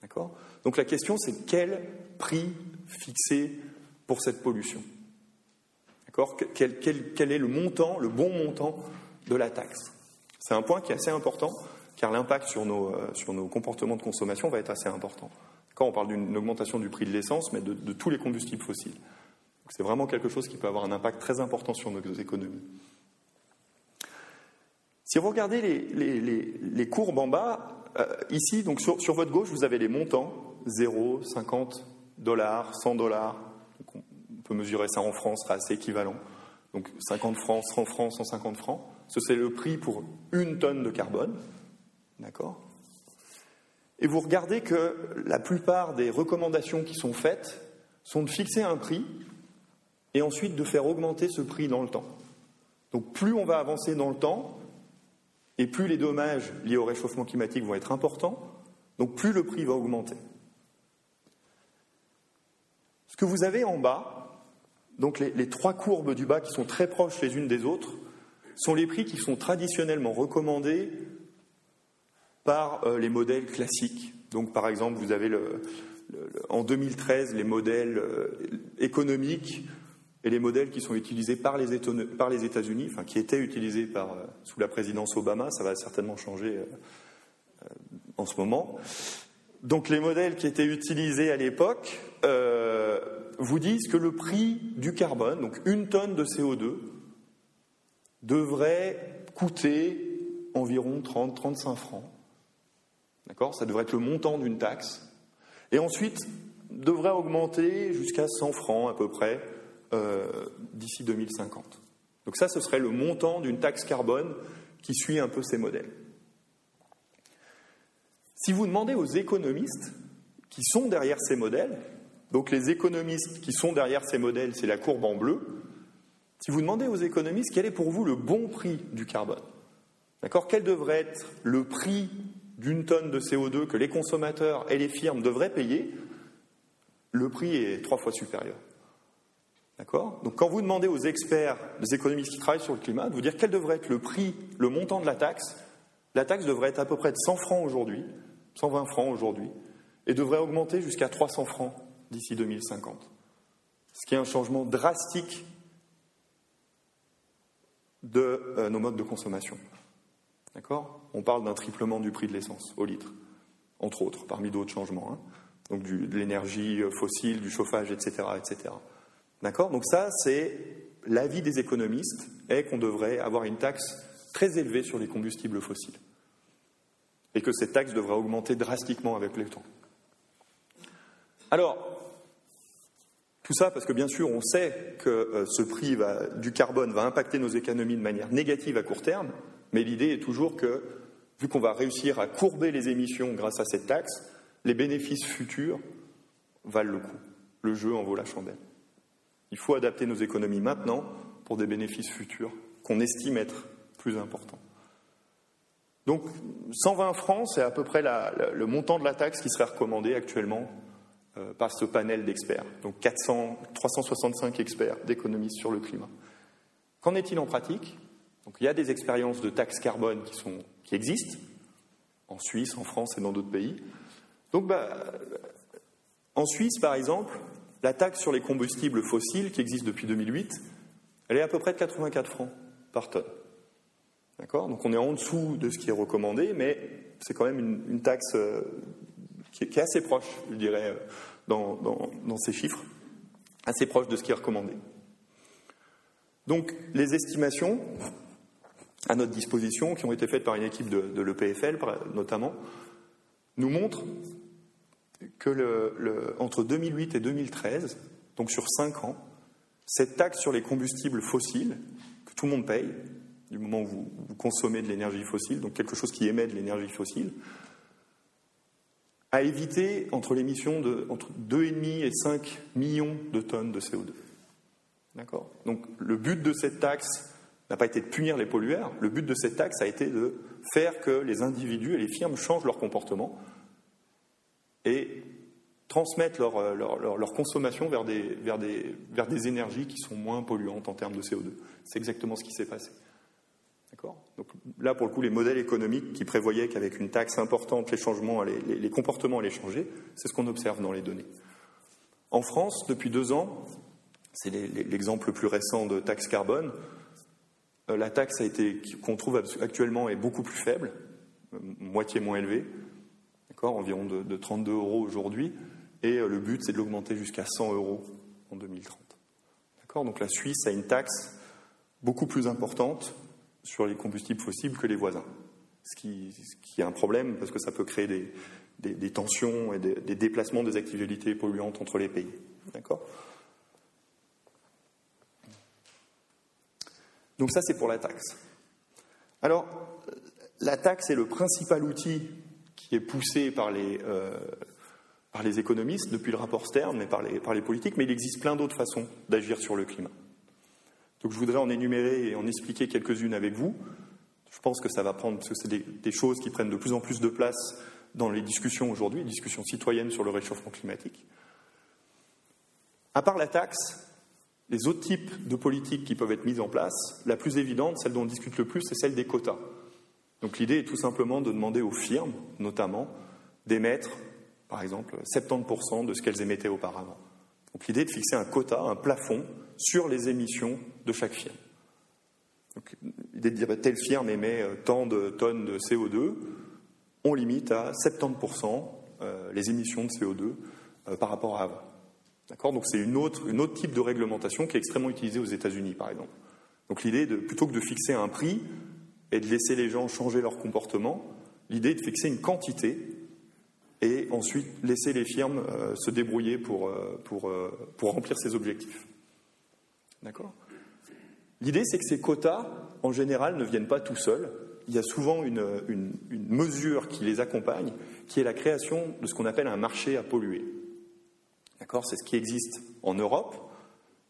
D'accord? Donc la question, c'est quel prix fixer pour cette pollution? D'accord? Quel, est le montant, le bon montant de la taxe? C'est un point qui est assez important, car l'impact sur nos, euh, sur nos comportements de consommation va être assez important. Quand on parle d'une augmentation du prix de l'essence, mais de tous les combustibles fossiles. C'est vraiment quelque chose qui peut avoir un impact très important sur nos économies. Si vous regardez les, courbes en bas, euh, ici, donc sur, votre gauche, vous avez les montants 0, 50 dollars, 100 dollars. On peut mesurer ça en francs, ce sera assez équivalent. Donc 50 francs, 100 francs, 150 francs. Ce c'est le prix pour une tonne de carbone. D'accord? Et vous regardez que la plupart des recommandations qui sont faites sont de fixer un prix et ensuite de faire augmenter ce prix dans le temps. Donc plus on va avancer dans le temps, et plus les dommages liés au réchauffement climatique vont être importants, donc plus le prix va augmenter. Ce que vous avez en bas, donc les, trois courbes du bas qui sont très proches les unes des autres, sont les prix qui sont traditionnellement recommandés par euh, les modèles classiques. Donc par exemple, vous avez en 2013 les modèles euh, économiques et les modèles qui sont utilisés par les, États-Unis, enfin qui étaient utilisés euh, sous la présidence Obama, ça va certainement changer en ce moment. Donc les modèles qui étaient utilisés à l'époque vous disent que le prix du carbone, donc une tonne de CO2, devrait coûter environ 30-35 francs. D'accord? Ça devrait être le montant d'une taxe. Et ensuite, devrait augmenter jusqu'à 100 francs à peu près euh, d'ici 2050. Donc ça, ce serait le montant d'une taxe carbone qui suit un peu ces modèles. Si vous demandez aux économistes qui sont derrière ces modèles, donc les économistes qui sont derrière ces modèles, c'est la courbe en bleu, si vous demandez aux économistes quel est pour vous le bon prix du carbone, d'accord, quel devrait être le prix d'une tonne de CO2 que les consommateurs et les firmes devraient payer, le prix est trois fois supérieur. D'accord? Donc quand vous demandez aux experts, les économistes qui travaillent sur le climat, de vous dire quel devrait être le prix, le montant de la taxe, la taxe devrait être à peu près de 100 francs aujourd'hui, 120 francs aujourd'hui, et devrait augmenter jusqu'à 300 francs d'ici 2050. Ce qui est un changement drastique de euh, nos modes de consommation. D'accord? On parle d'un triplement du prix de l'essence au litre, entre autres, parmi d'autres changements. Hein. Donc de l'énergie euh, fossile, du chauffage, etc. etc. D'accord? Donc ça, c'est l'avis des économistes est qu'on devrait avoir une taxe très élevée sur les combustibles fossiles et que cette taxe devrait augmenter drastiquement avec le temps. Alors, tout ça parce que bien sûr on sait que euh, ce prix du carbone va impacter nos économies de manière négative à court terme, mais l'idée est toujours que, vu qu'on va réussir à courber les émissions grâce à cette taxe, les bénéfices futurs valent le coup. Le jeu en vaut la chandelle. Il faut adapter nos économies maintenant pour des bénéfices futurs qu'on estime être plus importants. Donc 120 francs, c'est à peu près le montant de la taxe qui serait recommandé actuellement par ce panel d'experts. Donc 400, 365 experts d'économistes sur le climat. Qu'en est-il en pratique? Donc il y a des expériences de taxes carbone qui, existent en Suisse, en France et dans d'autres pays. Donc bah, en Suisse, par exemple, la taxe sur les combustibles fossiles, qui existe depuis 2008, elle est à peu près de 84 francs par tonne. D'accord? Donc on est en dessous de ce qui est recommandé, mais c'est quand même une, taxe qui, est, assez proche, je dirais, euh, dans, ces chiffres, assez proche de ce qui est recommandé. Donc les estimations, à notre disposition, qui ont été faites par une équipe de, l'EPFL notamment, nous montrent que entre 2008 et 2013, donc sur 5 ans, cette taxe sur les combustibles fossiles, que tout le monde paye, du moment où vous, consommez de l'énergie fossile, donc quelque chose qui émet de l'énergie fossile, a évité entre l'émission de entre 2,5 et 5 millions de tonnes de CO2. D'accord? Donc le but de cette taxe n'a pas été de punir les pollueurs, le but de cette taxe a été de faire que les individus et les firmes changent leur comportement et transmettent leur, euh, leur, consommation vers des, vers, des, vers des énergies qui sont moins polluantes en termes de CO2. C'est exactement ce qui s'est passé. Donc là, pour le coup, les modèles économiques qui prévoyaient qu'avec une taxe importante, les, changements les, comportements allaient changer, c'est ce qu'on observe dans les données. En France, depuis deux ans, c'est l'exemple le plus récent de taxe carbone, euh, la taxe qu'on trouve actuellement est beaucoup plus faible, euh, moitié moins élevée, environ de, 32 euros aujourd'hui, et euh, le but c'est de l'augmenter jusqu'à 100 euros en 2030. D'accord, donc la Suisse a une taxe beaucoup plus importante sur les combustibles fossiles que les voisins, ce qui, est un problème parce que ça peut créer des, tensions et des, déplacements des activités polluantes entre les pays. D'accord? Donc ça, c'est pour la taxe. Alors, la taxe est le principal outil qui est poussé par les, euh, économistes depuis le rapport Stern, mais par les politiques, mais il existe plein d'autres façons d'agir sur le climat. Donc je voudrais en énumérer et en expliquer quelques-unes avec vous. Je pense que ça va prendre, parce que c'est des, choses qui prennent de plus en plus de place dans les discussions aujourd'hui, les discussions citoyennes sur le réchauffement climatique. À part la taxe, les autres types de politiques qui peuvent être mises en place, la plus évidente, celle dont on discute le plus, c'est celle des quotas. Donc l'idée est tout simplement de demander aux firmes, notamment, d'émettre, par exemple, 70% de ce qu'elles émettaient auparavant. Donc l'idée est de fixer un quota, un plafond sur les émissions de chaque firme. L'idée de dire bah, telle firme émet euh, tant de tonnes de CO2, on limite à 70% euh, les émissions de CO2 euh, par rapport à avant. D'accord? Donc c'est une autre, type de réglementation qui est extrêmement utilisée aux États-Unis, par exemple. Donc l'idée, de, plutôt que de fixer un prix et de laisser les gens changer leur comportement, l'idée est de fixer une quantité et ensuite laisser les firmes euh, se débrouiller pour, euh, euh, pour remplir ces objectifs. D'accord? L'idée, c'est que ces quotas, en général, ne viennent pas tout seuls. Il y a souvent une, mesure qui les accompagne, qui est la création de ce qu'on appelle un marché à polluer. C'est ce qui existe en Europe.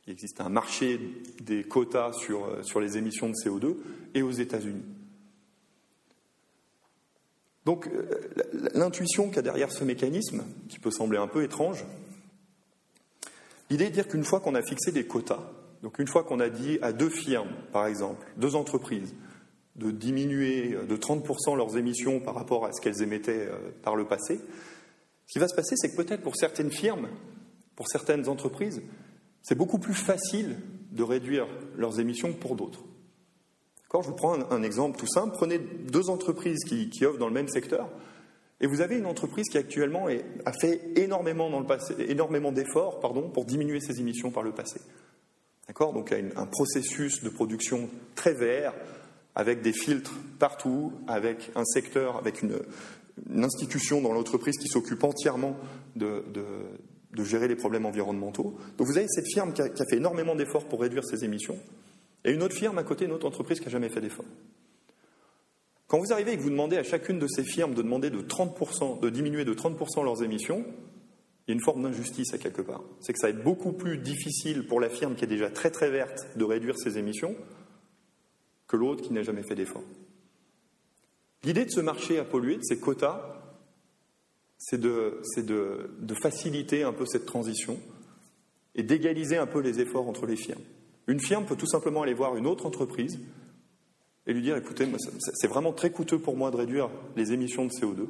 Il existe un marché des quotas sur, sur les émissions de CO2 et aux États-Unis. Donc euh, l'intuition qu'il y a derrière ce mécanisme, qui peut sembler un peu étrange, l'idée est de dire qu'une fois qu'on a fixé des quotas, donc une fois qu'on a dit à deux firmes, par exemple, deux entreprises, de diminuer de 30% leurs émissions par rapport à ce qu'elles émettaient euh, par le passé, ce qui va se passer, c'est que peut-être pour certaines firmes, pour certaines entreprises, c'est beaucoup plus facile de réduire leurs émissions que pour d'autres. Je vous prends un, exemple tout simple. Prenez deux entreprises qui, offrent dans le même secteur, et vous avez une entreprise qui actuellement a fait énormément, énormément d'efforts pour diminuer ses émissions par le passé. D'accord? Donc, il y a un processus de production très vert, avec des filtres partout, avec un secteur, avec une, institution dans l'entreprise qui s'occupe entièrement de, de gérer les problèmes environnementaux. Donc vous avez cette firme qui a, fait énormément d'efforts pour réduire ses émissions, et une autre firme à côté, une autre entreprise qui n'a jamais fait d'efforts. Quand vous arrivez et que vous demandez à chacune de ces firmes de demander de 30%, de diminuer de 30% leurs émissions, il y a une forme d'injustice à quelque part. C'est que ça va être beaucoup plus difficile pour la firme qui est déjà très très verte de réduire ses émissions que l'autre qui n'a jamais fait d'efforts. L'idée de ce marché à polluer, de ces quotas, c'est de, faciliter un peu cette transition et d'égaliser un peu les efforts entre les firmes. Une firme peut tout simplement aller voir une autre entreprise et lui dire écoutez, c'est vraiment très coûteux pour moi de réduire les émissions de CO2.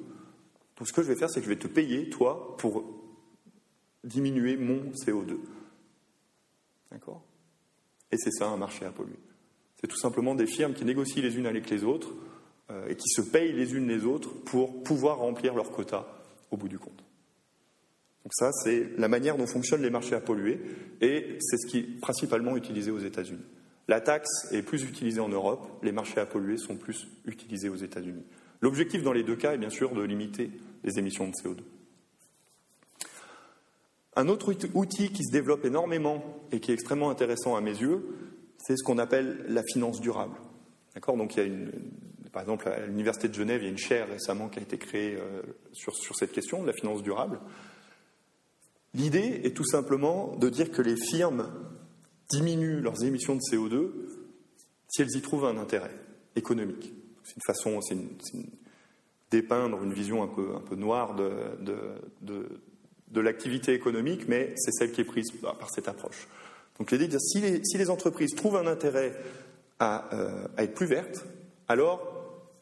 Donc ce que je vais faire, c'est que je vais te payer, toi, pour diminuer mon CO2. D'accord? Et c'est ça un marché à polluer. C'est tout simplement des firmes qui négocient les unes avec les autres euh, et qui se payent les unes les autres pour pouvoir remplir leurs quotas au bout du compte. Donc ça, c'est la manière dont fonctionnent les marchés à polluer, et c'est ce qui est principalement utilisé aux États-Unis. La taxe est plus utilisée en Europe, les marchés à polluer sont plus utilisés aux États-Unis. L'objectif dans les deux cas est bien sûr de limiter les émissions de CO2. Un autre outil qui se développe énormément et qui est extrêmement intéressant à mes yeux, c'est ce qu'on appelle la finance durable. D'accord? Donc il y a une, par exemple, à l'Université de Genève, il y a une chaire récemment qui a été créée euh, sur, sur cette question de la finance durable. L'idée est tout simplement de dire que les firmes diminuent leurs émissions de CO2 si elles y trouvent un intérêt économique. C'est une façon, c'est une, dépeindre une vision un peu, noire de, l'activité économique, mais c'est celle qui est prise par, cette approche. Donc l'idée de dire si les, si les entreprises trouvent un intérêt à, euh, à, être plus vertes, alors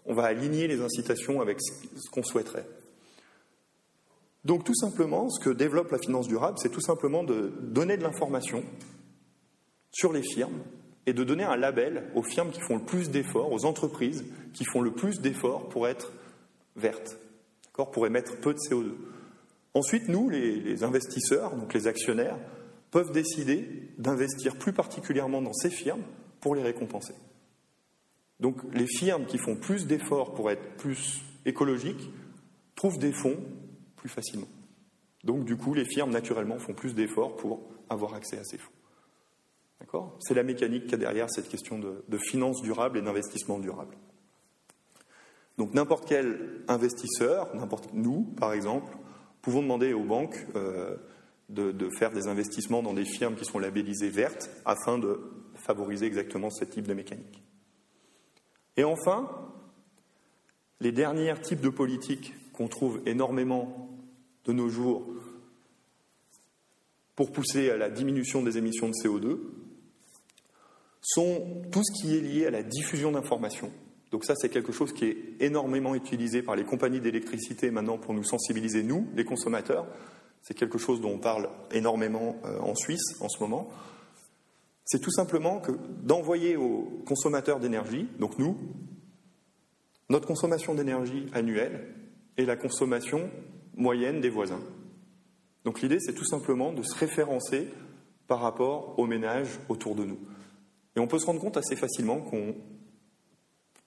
on va aligner les incitations avec ce qu'on souhaiterait. Donc tout simplement, ce que développe la finance durable, c'est tout simplement de donner de l'information sur les firmes et de donner un label aux firmes qui font le plus d'efforts, aux entreprises qui font le plus d'efforts pour être vertes, pour émettre peu de CO2. Ensuite, nous, les, investisseurs, donc les actionnaires, peuvent décider d'investir plus particulièrement dans ces firmes pour les récompenser. Donc les firmes qui font plus d'efforts pour être plus écologiques trouvent des fonds plus facilement. Donc du coup, les firmes, naturellement, font plus d'efforts pour avoir accès à ces fonds. D'accord? C'est la mécanique qu'il y a derrière cette question de, de finance durable et d'investissement durable. Donc n'importe quel investisseur, n'importe nous, par exemple, pouvons demander aux banques euh, de, faire des investissements dans des firmes qui sont labellisées vertes afin de favoriser exactement ce type de mécanique. Et enfin, les derniers types de politiques qu'on trouve énormément de nos jours pour pousser à la diminution des émissions de CO2 sont tout ce qui est lié à la diffusion d'informations. Donc ça, c'est quelque chose qui est énormément utilisé par les compagnies d'électricité maintenant pour nous sensibiliser, nous, les consommateurs. C'est quelque chose dont on parle énormément euh, en Suisse en ce moment. C'est tout simplement d'envoyer aux consommateurs d'énergie, donc nous, notre consommation d'énergie annuelle et la consommation moyenne des voisins. Donc l'idée, c'est tout simplement de se référencer par rapport aux ménages autour de nous. Et on peut se rendre compte assez facilement qu'on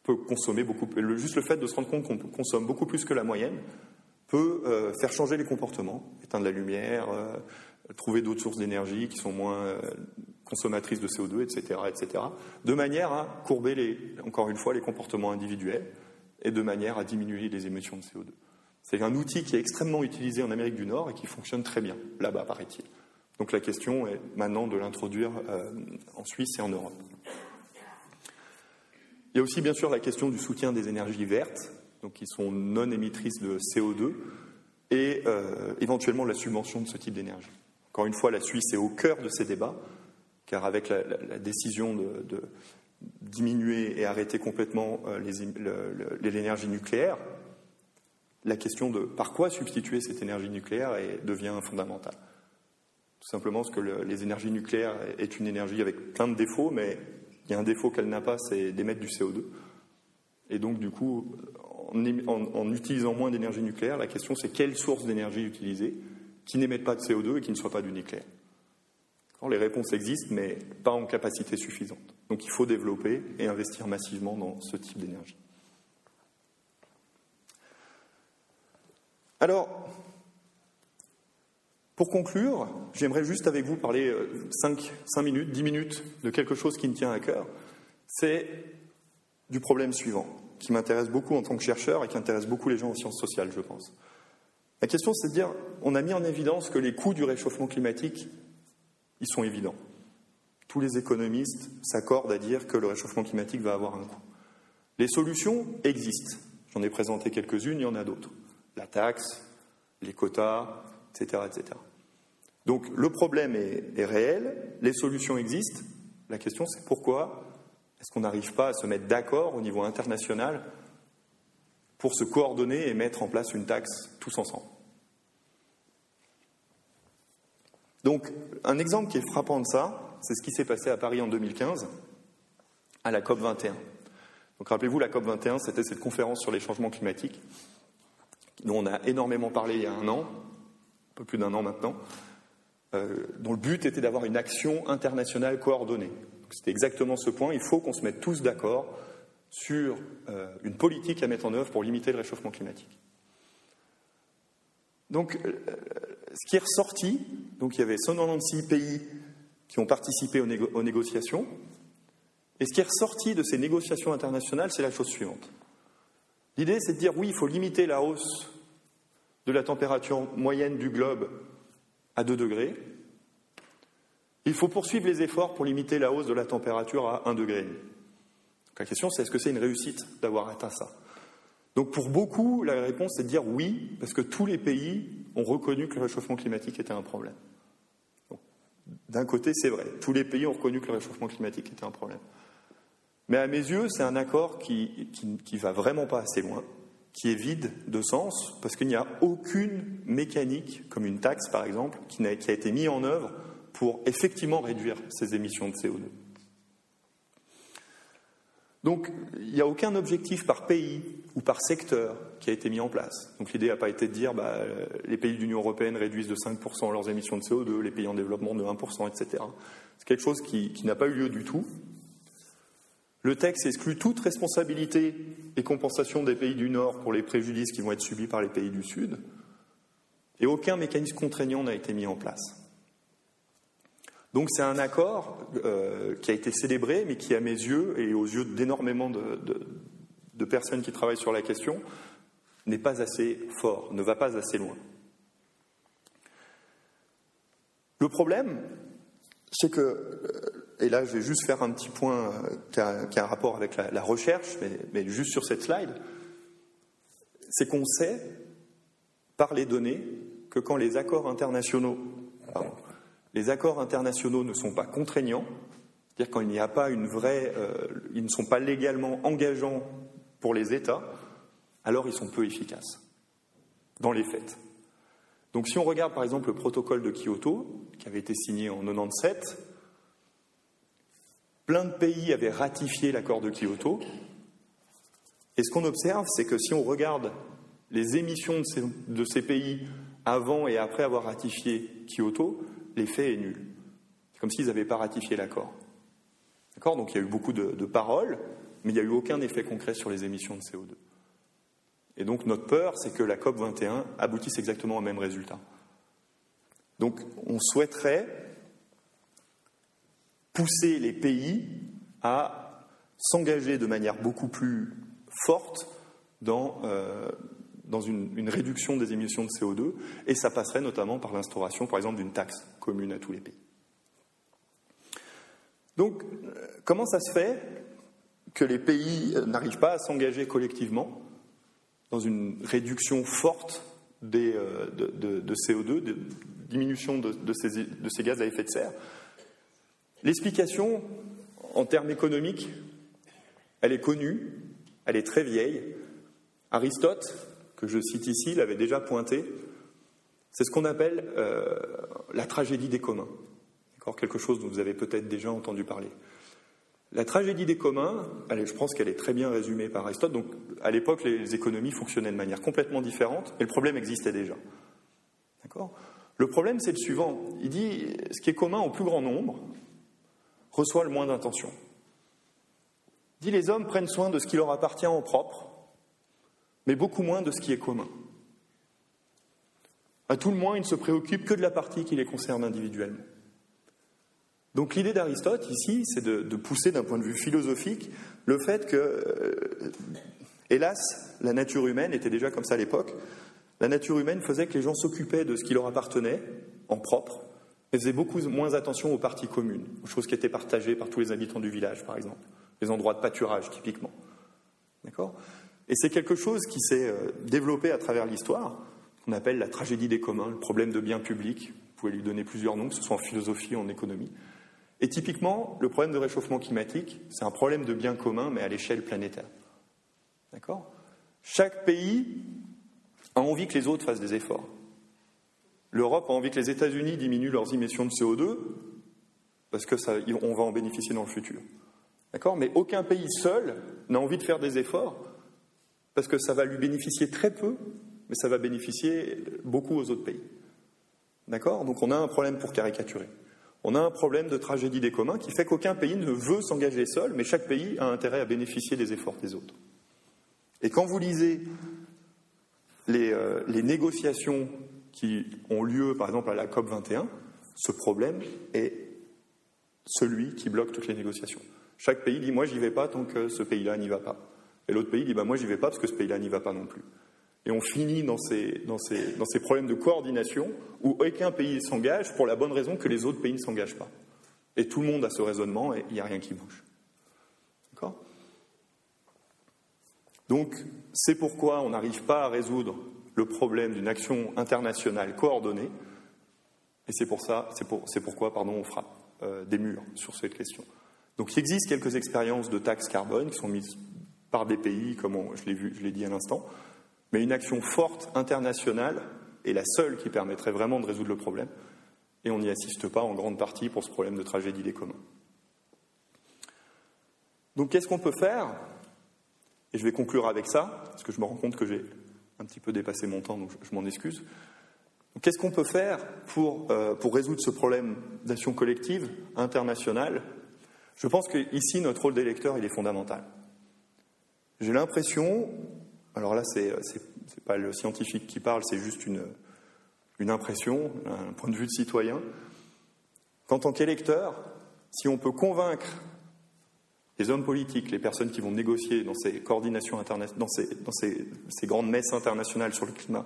peut consommer beaucoup plus. Juste le fait de se rendre compte qu'on consomme beaucoup plus que la moyenne peut euh, faire changer les comportements, éteindre la lumière, euh, trouver d'autres sources d'énergie qui sont moins euh, consommatrices de CO2, etc., etc., de manière à courber, encore une fois, les comportements individuels et de manière à diminuer les émissions de CO2. C'est un outil qui est extrêmement utilisé en Amérique du Nord et qui fonctionne très bien, là-bas, paraît-il. Donc la question est maintenant de l'introduire euh, en Suisse et en Europe. Il y a aussi bien sûr la question du soutien des énergies vertes, donc qui sont non émettrices de CO2, et euh, éventuellement la subvention de ce type d'énergie. Encore une fois, la Suisse est au cœur de ces débats, car avec la, décision de, diminuer et arrêter complètement euh, l'énergie nucléaire, la question de par quoi substituer cette énergie nucléaire devient fondamentale. Tout simplement parce que les énergies nucléaires est une énergie avec plein de défauts, mais il y a un défaut qu'elle n'a pas, c'est d'émettre du CO2. Et donc, du coup, en, utilisant moins d'énergie nucléaire, la question c'est quelle source d'énergie utiliser qui n'émettent pas de CO2 et qui ne soit pas du nucléaire? les réponses existent, mais pas en capacité suffisante. Donc il faut développer et investir massivement dans ce type d'énergie. Alors, pour conclure, j'aimerais juste avec vous parler 5, euh, minutes, 10 minutes de quelque chose qui me tient à cœur. C'est du problème suivant, qui m'intéresse beaucoup en tant que chercheur et qui intéresse beaucoup les gens en sciences sociales, je pense. La question, c'est de dire, on a mis en évidence que les coûts du réchauffement climatique, ils sont évidents. Tous les économistes s'accordent à dire que le réchauffement climatique va avoir un coût. Les solutions existent. J'en ai présenté quelques-unes, il y en a d'autres. La taxe, les quotas, etc. etc. Donc le problème est, réel, les solutions existent. La question c'est pourquoi est-ce qu'on n'arrive pas à se mettre d'accord au niveau international pour se coordonner et mettre en place une taxe tous ensemble? Donc un exemple qui est frappant de ça, c'est ce qui s'est passé à Paris en 2015 à la COP 21. Donc rappelez-vous, la COP 21, c'était cette conférence sur les changements climatiques dont on a énormément parlé il y a un an, un peu plus d'un an maintenant, euh, dont le but était d'avoir une action internationale coordonnée. C'était exactement ce point. Il faut qu'on se mette tous d'accord sur euh, une politique à mettre en œuvre pour limiter le réchauffement climatique. Donc, euh, ce qui est ressorti, donc il y avait 196 pays qui ont participé aux, négociations, et ce qui est ressorti de ces négociations internationales, c'est la chose suivante. L'idée, c'est de dire oui, il faut limiter la hausse de la température moyenne du globe à 2 degrés. Il faut poursuivre les efforts pour limiter la hausse de la température à 1 degré. la question, c'est est-ce que c'est une réussite d'avoir atteint ça? Donc pour beaucoup, la réponse, c'est de dire oui, parce que tous les pays ont reconnu que le réchauffement climatique était un problème. D'un côté, c'est vrai, tous les pays ont reconnu que le réchauffement climatique était un problème. Mais à mes yeux, c'est un accord qui, qui, va vraiment pas assez loin, qui est vide de sens, parce qu'il n'y a aucune mécanique, comme une taxe par exemple, qui a, été mise en œuvre pour effectivement réduire ces émissions de CO2. Donc, il n'y a aucun objectif par pays ou par secteur qui a été mis en place. Donc, l'idée n'a pas été de dire bah, les pays de l'Union européenne réduisent de 5% leurs émissions de CO2, les pays en développement de 1%, etc. C'est quelque chose qui, qui n'a pas eu lieu du tout. Le texte exclut toute responsabilité et compensation des pays du Nord pour les préjudices qui vont être subis par les pays du Sud. Et aucun mécanisme contraignant n'a été mis en place. Donc c'est un accord euh, qui a été célébré, mais qui, à mes yeux, et aux yeux d'énormément de, personnes qui travaillent sur la question, n'est pas assez fort, ne va pas assez loin. Le problème, c'est que, euh, et là je vais juste faire un petit point euh, qui a, un rapport avec la, recherche, mais, juste sur cette slide, c'est qu'on sait, par les données, que quand les accords internationaux, les accords internationaux ne sont pas contraignants, c'est-à-dire quand il n'y a pas une vraie, euh, ils ne sont pas légalement engageants pour les États, alors ils sont peu efficaces dans les faits. Donc si on regarde par exemple le protocole de Kyoto, qui avait été signé en 97, plein de pays avaient ratifié l'accord de Kyoto, et ce qu'on observe, c'est que si on regarde les émissions de ces, de pays avant et après avoir ratifié Kyoto, l'effet est nul. C'est comme s'ils n'avaient pas ratifié l'accord. D'accord? Donc il y a eu beaucoup de, paroles, mais il n'y a eu aucun effet concret sur les émissions de CO2. Et donc notre peur, c'est que la COP 21 aboutisse exactement au même résultat. Donc on souhaiterait pousser les pays à s'engager de manière beaucoup plus forte dans, euh, une, réduction des émissions de CO2, et ça passerait notamment par l'instauration, par exemple, d'une taxe commune à tous les pays. Donc, comment ça se fait que les pays n'arrivent pas à s'engager collectivement dans une réduction forte euh, de, CO2, de diminution de ces gaz à effet de serre L'explication, en termes économiques, elle est connue, elle est très vieille. Aristote, que je cite ici l'avait déjà pointé, c'est ce qu'on appelle euh, la tragédie des communs. Quelque chose dont vous avez peut-être déjà entendu parler. La tragédie des communs, je pense qu'elle est très bien résumée par Aristote. Donc, à l'époque, les économies fonctionnaient de manière complètement différente, et le problème existait déjà. D'accord? Le problème, c'est le suivant. Il dit ce qui est commun au plus grand nombre reçoit le moins d'intention. Dit les hommes prennent soin de ce qui leur appartient en propre, mais beaucoup moins de ce qui est commun. À tout le moins, ils ne se préoccupent que de la partie qui les concerne individuellement. Donc l'idée d'Aristote ici, c'est de, pousser d'un point de vue philosophique le fait que, euh, hélas, la nature humaine était déjà comme ça à l'époque. La nature humaine faisait que les gens s'occupaient de ce qui leur appartenait en propre, mais faisaient beaucoup moins attention aux parties communes, aux choses qui étaient partagées par tous les habitants du village, par exemple, les endroits de pâturage typiquement. D'accord? Et c'est quelque chose qui s'est euh, développé à travers l'histoire, qu'on appelle la tragédie des communs, le problème de bien public. Vous pouvez lui donner plusieurs noms, que ce soit en philosophie ou en économie. Et typiquement, le problème de réchauffement climatique, c'est un problème de bien commun, mais à l'échelle planétaire. D'accord? Chaque pays a envie que les autres fassent des efforts. L'Europe a envie que les États-Unis diminuent leurs émissions de CO2 parce que ça, on va en bénéficier dans le futur. D'accord? Mais aucun pays seul n'a envie de faire des efforts parce que ça va lui bénéficier très peu, mais ça va bénéficier beaucoup aux autres pays. D'accord? Donc on a un problème pour caricaturer. on a un problème de tragédie des communs qui fait qu'aucun pays ne veut s'engager seul, mais chaque pays a intérêt à bénéficier des efforts des autres. Et quand vous lisez les, euh, les négociations qui ont lieu, par exemple, à la COP 21, ce problème est celui qui bloque toutes les négociations. Chaque pays dit Moi, j'y vais pas tant que ce pays-là n'y va pas. Et l'autre pays dit bah, Moi, j'y vais pas parce que ce pays-là n'y va pas non plus. Et on finit dans ces, dans, ces, dans ces problèmes de coordination où aucun pays s'engage pour la bonne raison que les autres pays ne s'engagent pas. Et tout le monde a ce raisonnement et il n'y a rien qui bouge. D'accord? Donc, c'est pourquoi on n'arrive pas à résoudre le problème d'une action internationale coordonnée. Et c'est pour ça, c'est pour, pourquoi, pardon, on frappe euh, des murs sur cette question. Donc, il existe quelques expériences de taxes carbone qui sont mises par des pays, comme je l'ai vu, je l'ai dit à l'instant. Mais une action forte internationale est la seule qui permettrait vraiment de résoudre le problème. Et on n'y assiste pas en grande partie pour ce problème de tragédie des communs. Donc qu'est-ce qu'on peut faire? Et je vais conclure avec ça, parce que je me rends compte que j'ai un petit peu dépassé mon temps, donc je, m'en excuse. Qu'est-ce qu'on peut faire pour, euh, pour résoudre ce problème d'action collective internationale? Je pense qu'ici, notre rôle d'électeur, il est fondamental. J'ai l'impression alors là, ce n'est pas le scientifique qui parle, c'est juste une, une impression, un point de vue de citoyen. Qu'en tant qu'électeur, si on peut convaincre les hommes politiques, les personnes qui vont négocier dans ces coordinations internationales, dans, ces, grandes messes internationales sur le climat,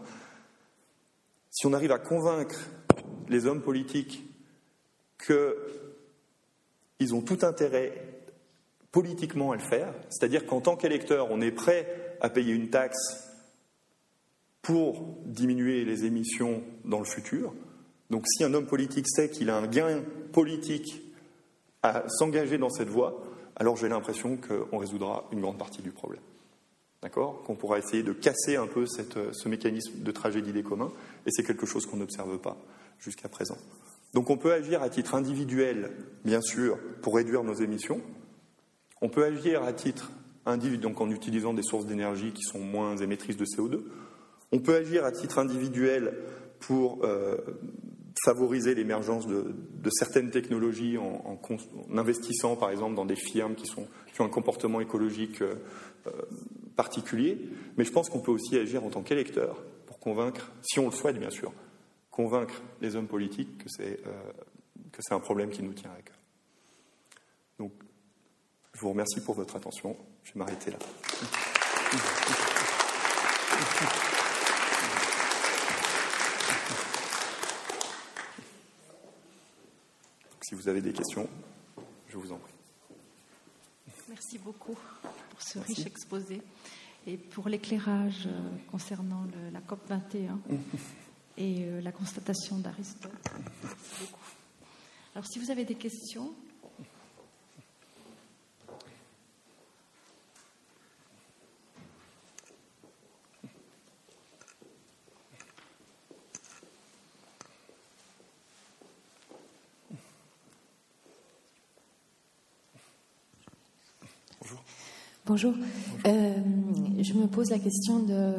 si on arrive à convaincre les hommes politiques qu'ils ont tout intérêt politiquement à le faire, c'est-à-dire qu'en tant qu'électeur, on est prêt à payer une taxe pour diminuer les émissions dans le futur. Donc si un homme politique sait qu'il a un gain politique à s'engager dans cette voie, alors j'ai l'impression qu'on résoudra une grande partie du problème. D'accord? Qu'on pourra essayer de casser un peu ce mécanisme de tragédie des communs, et c'est quelque chose qu'on n'observe pas jusqu'à présent. Donc on peut agir à titre individuel, bien sûr, pour réduire nos émissions. On peut agir à titre donc en utilisant des sources d'énergie qui sont moins émettrices de CO2. On peut agir à titre individuel pour euh, favoriser l'émergence de, certaines technologies en, investissant par exemple dans des firmes qui, sont, qui ont un comportement écologique euh, euh, particulier. Mais je pense qu'on peut aussi agir en tant qu'électeur pour convaincre, si on le souhaite bien sûr, convaincre les hommes politiques que c'est c'est un problème qui nous tient à cœur. Donc, je vous remercie pour votre attention. Je vais m'arrêter là. Si vous avez des questions, je vous en prie. Merci beaucoup pour ce riche exposé et pour l'éclairage euh, concernant la COP 21 et euh, la constatation d'Aristote. Merci beaucoup. Alors, si vous avez des questions, Bonjour. Euh, je me pose la question de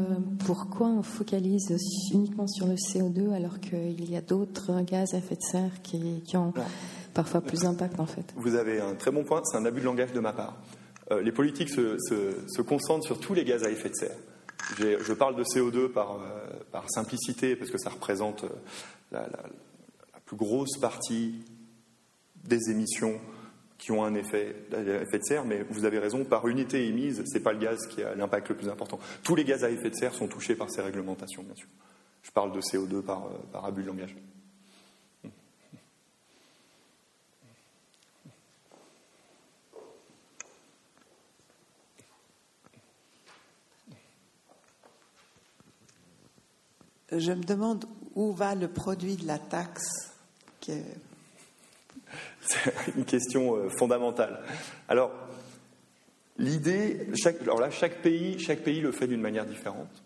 pourquoi on focalise uniquement sur le CO2 alors qu'il y a d'autres gaz à effet de serre qui, ont parfois plus d'impact en fait. Vous avez un très bon point, c'est un abus de langage de ma part. Euh, les politiques se, concentrent sur tous les gaz à effet de serre. Je parle de CO2 par, euh, par simplicité parce que ça représente la, la plus grosse partie des émissions qui ont un effet, effet de serre, mais vous avez raison, par unité émise, ce n'est pas le gaz qui a l'impact le plus important. Tous les gaz à effet de serre sont touchés par ces réglementations, bien sûr. Je parle de CO2 par, euh, par abus de langage. Je me demande où va le produit de la taxe qui est c'est une question euh, fondamentale. Alors, l'idée, chaque, alors là, chaque pays, chaque pays le fait d'une manière différente.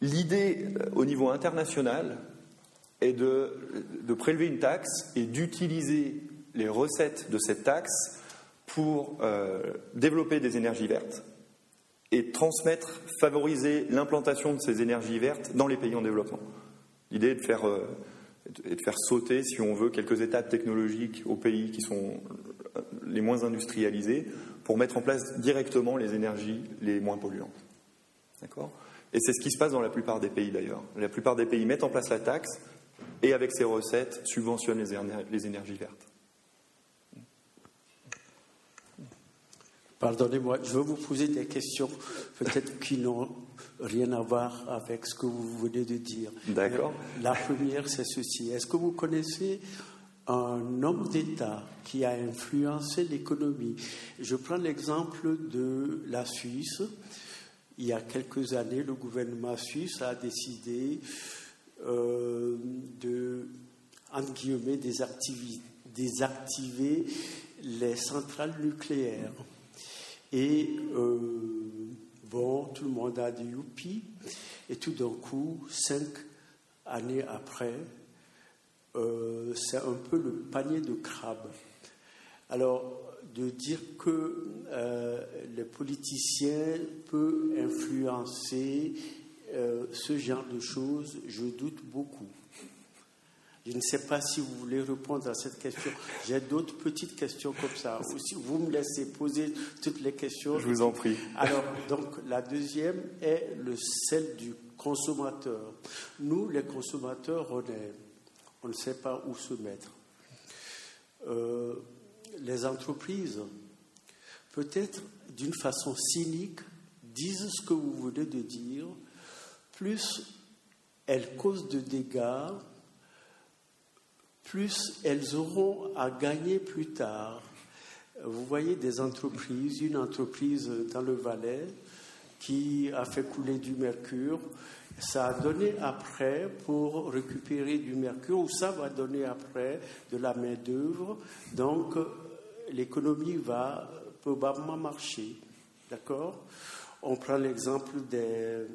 L'idée euh, au niveau international est de, prélever une taxe et d'utiliser les recettes de cette taxe pour euh, développer des énergies vertes et transmettre, favoriser l'implantation de ces énergies vertes dans les pays en développement. L'idée est de faire et de faire sauter, si on veut, quelques étapes technologiques aux pays qui sont les moins industrialisés pour mettre en place directement les énergies les moins polluantes. D'accord? Et c'est ce qui se passe dans la plupart des pays d'ailleurs. La plupart des pays mettent en place la taxe et avec ces recettes subventionnent les, énergies vertes. Pardonnez-moi, je veux vous poser des questions peut-être qui n'ont rien à voir avec ce que vous venez de dire. D'accord. La première, c'est ceci. Est-ce que vous connaissez un homme d'État qui a influencé l'économie? Je prends l'exemple de la Suisse. Il y a quelques années, le gouvernement suisse a décidé euh, de, entre guillemets, désactiver les centrales nucléaires. Et euh, bon, tout le monde a dit youpi. Et tout d'un coup, cinq années après, euh, c'est un peu le panier de crabes. Alors, de dire que euh, les politiciens peuvent influencer ce genre de choses, je doute beaucoup. Je ne sais pas si vous voulez répondre à cette question. J'ai d'autres petites questions comme ça. Ou si vous me laissez poser toutes les questions. Je vous en prie. Alors, donc, la deuxième est le, celle du consommateur. Nous, les consommateurs, on, on ne sait pas où se mettre. Euh, les entreprises, peut-être d'une façon cynique, disent ce que vous venez de dire, plus elles causent de dégâts plus elles auront à gagner plus tard. Vous voyez des entreprises, une entreprise dans le Valais qui a fait couler du mercure, ça a donné après pour récupérer du mercure, ou ça va donner après de la main-d'œuvre. Donc l'économie va probablement marcher. D'accord? On prend l'exemple des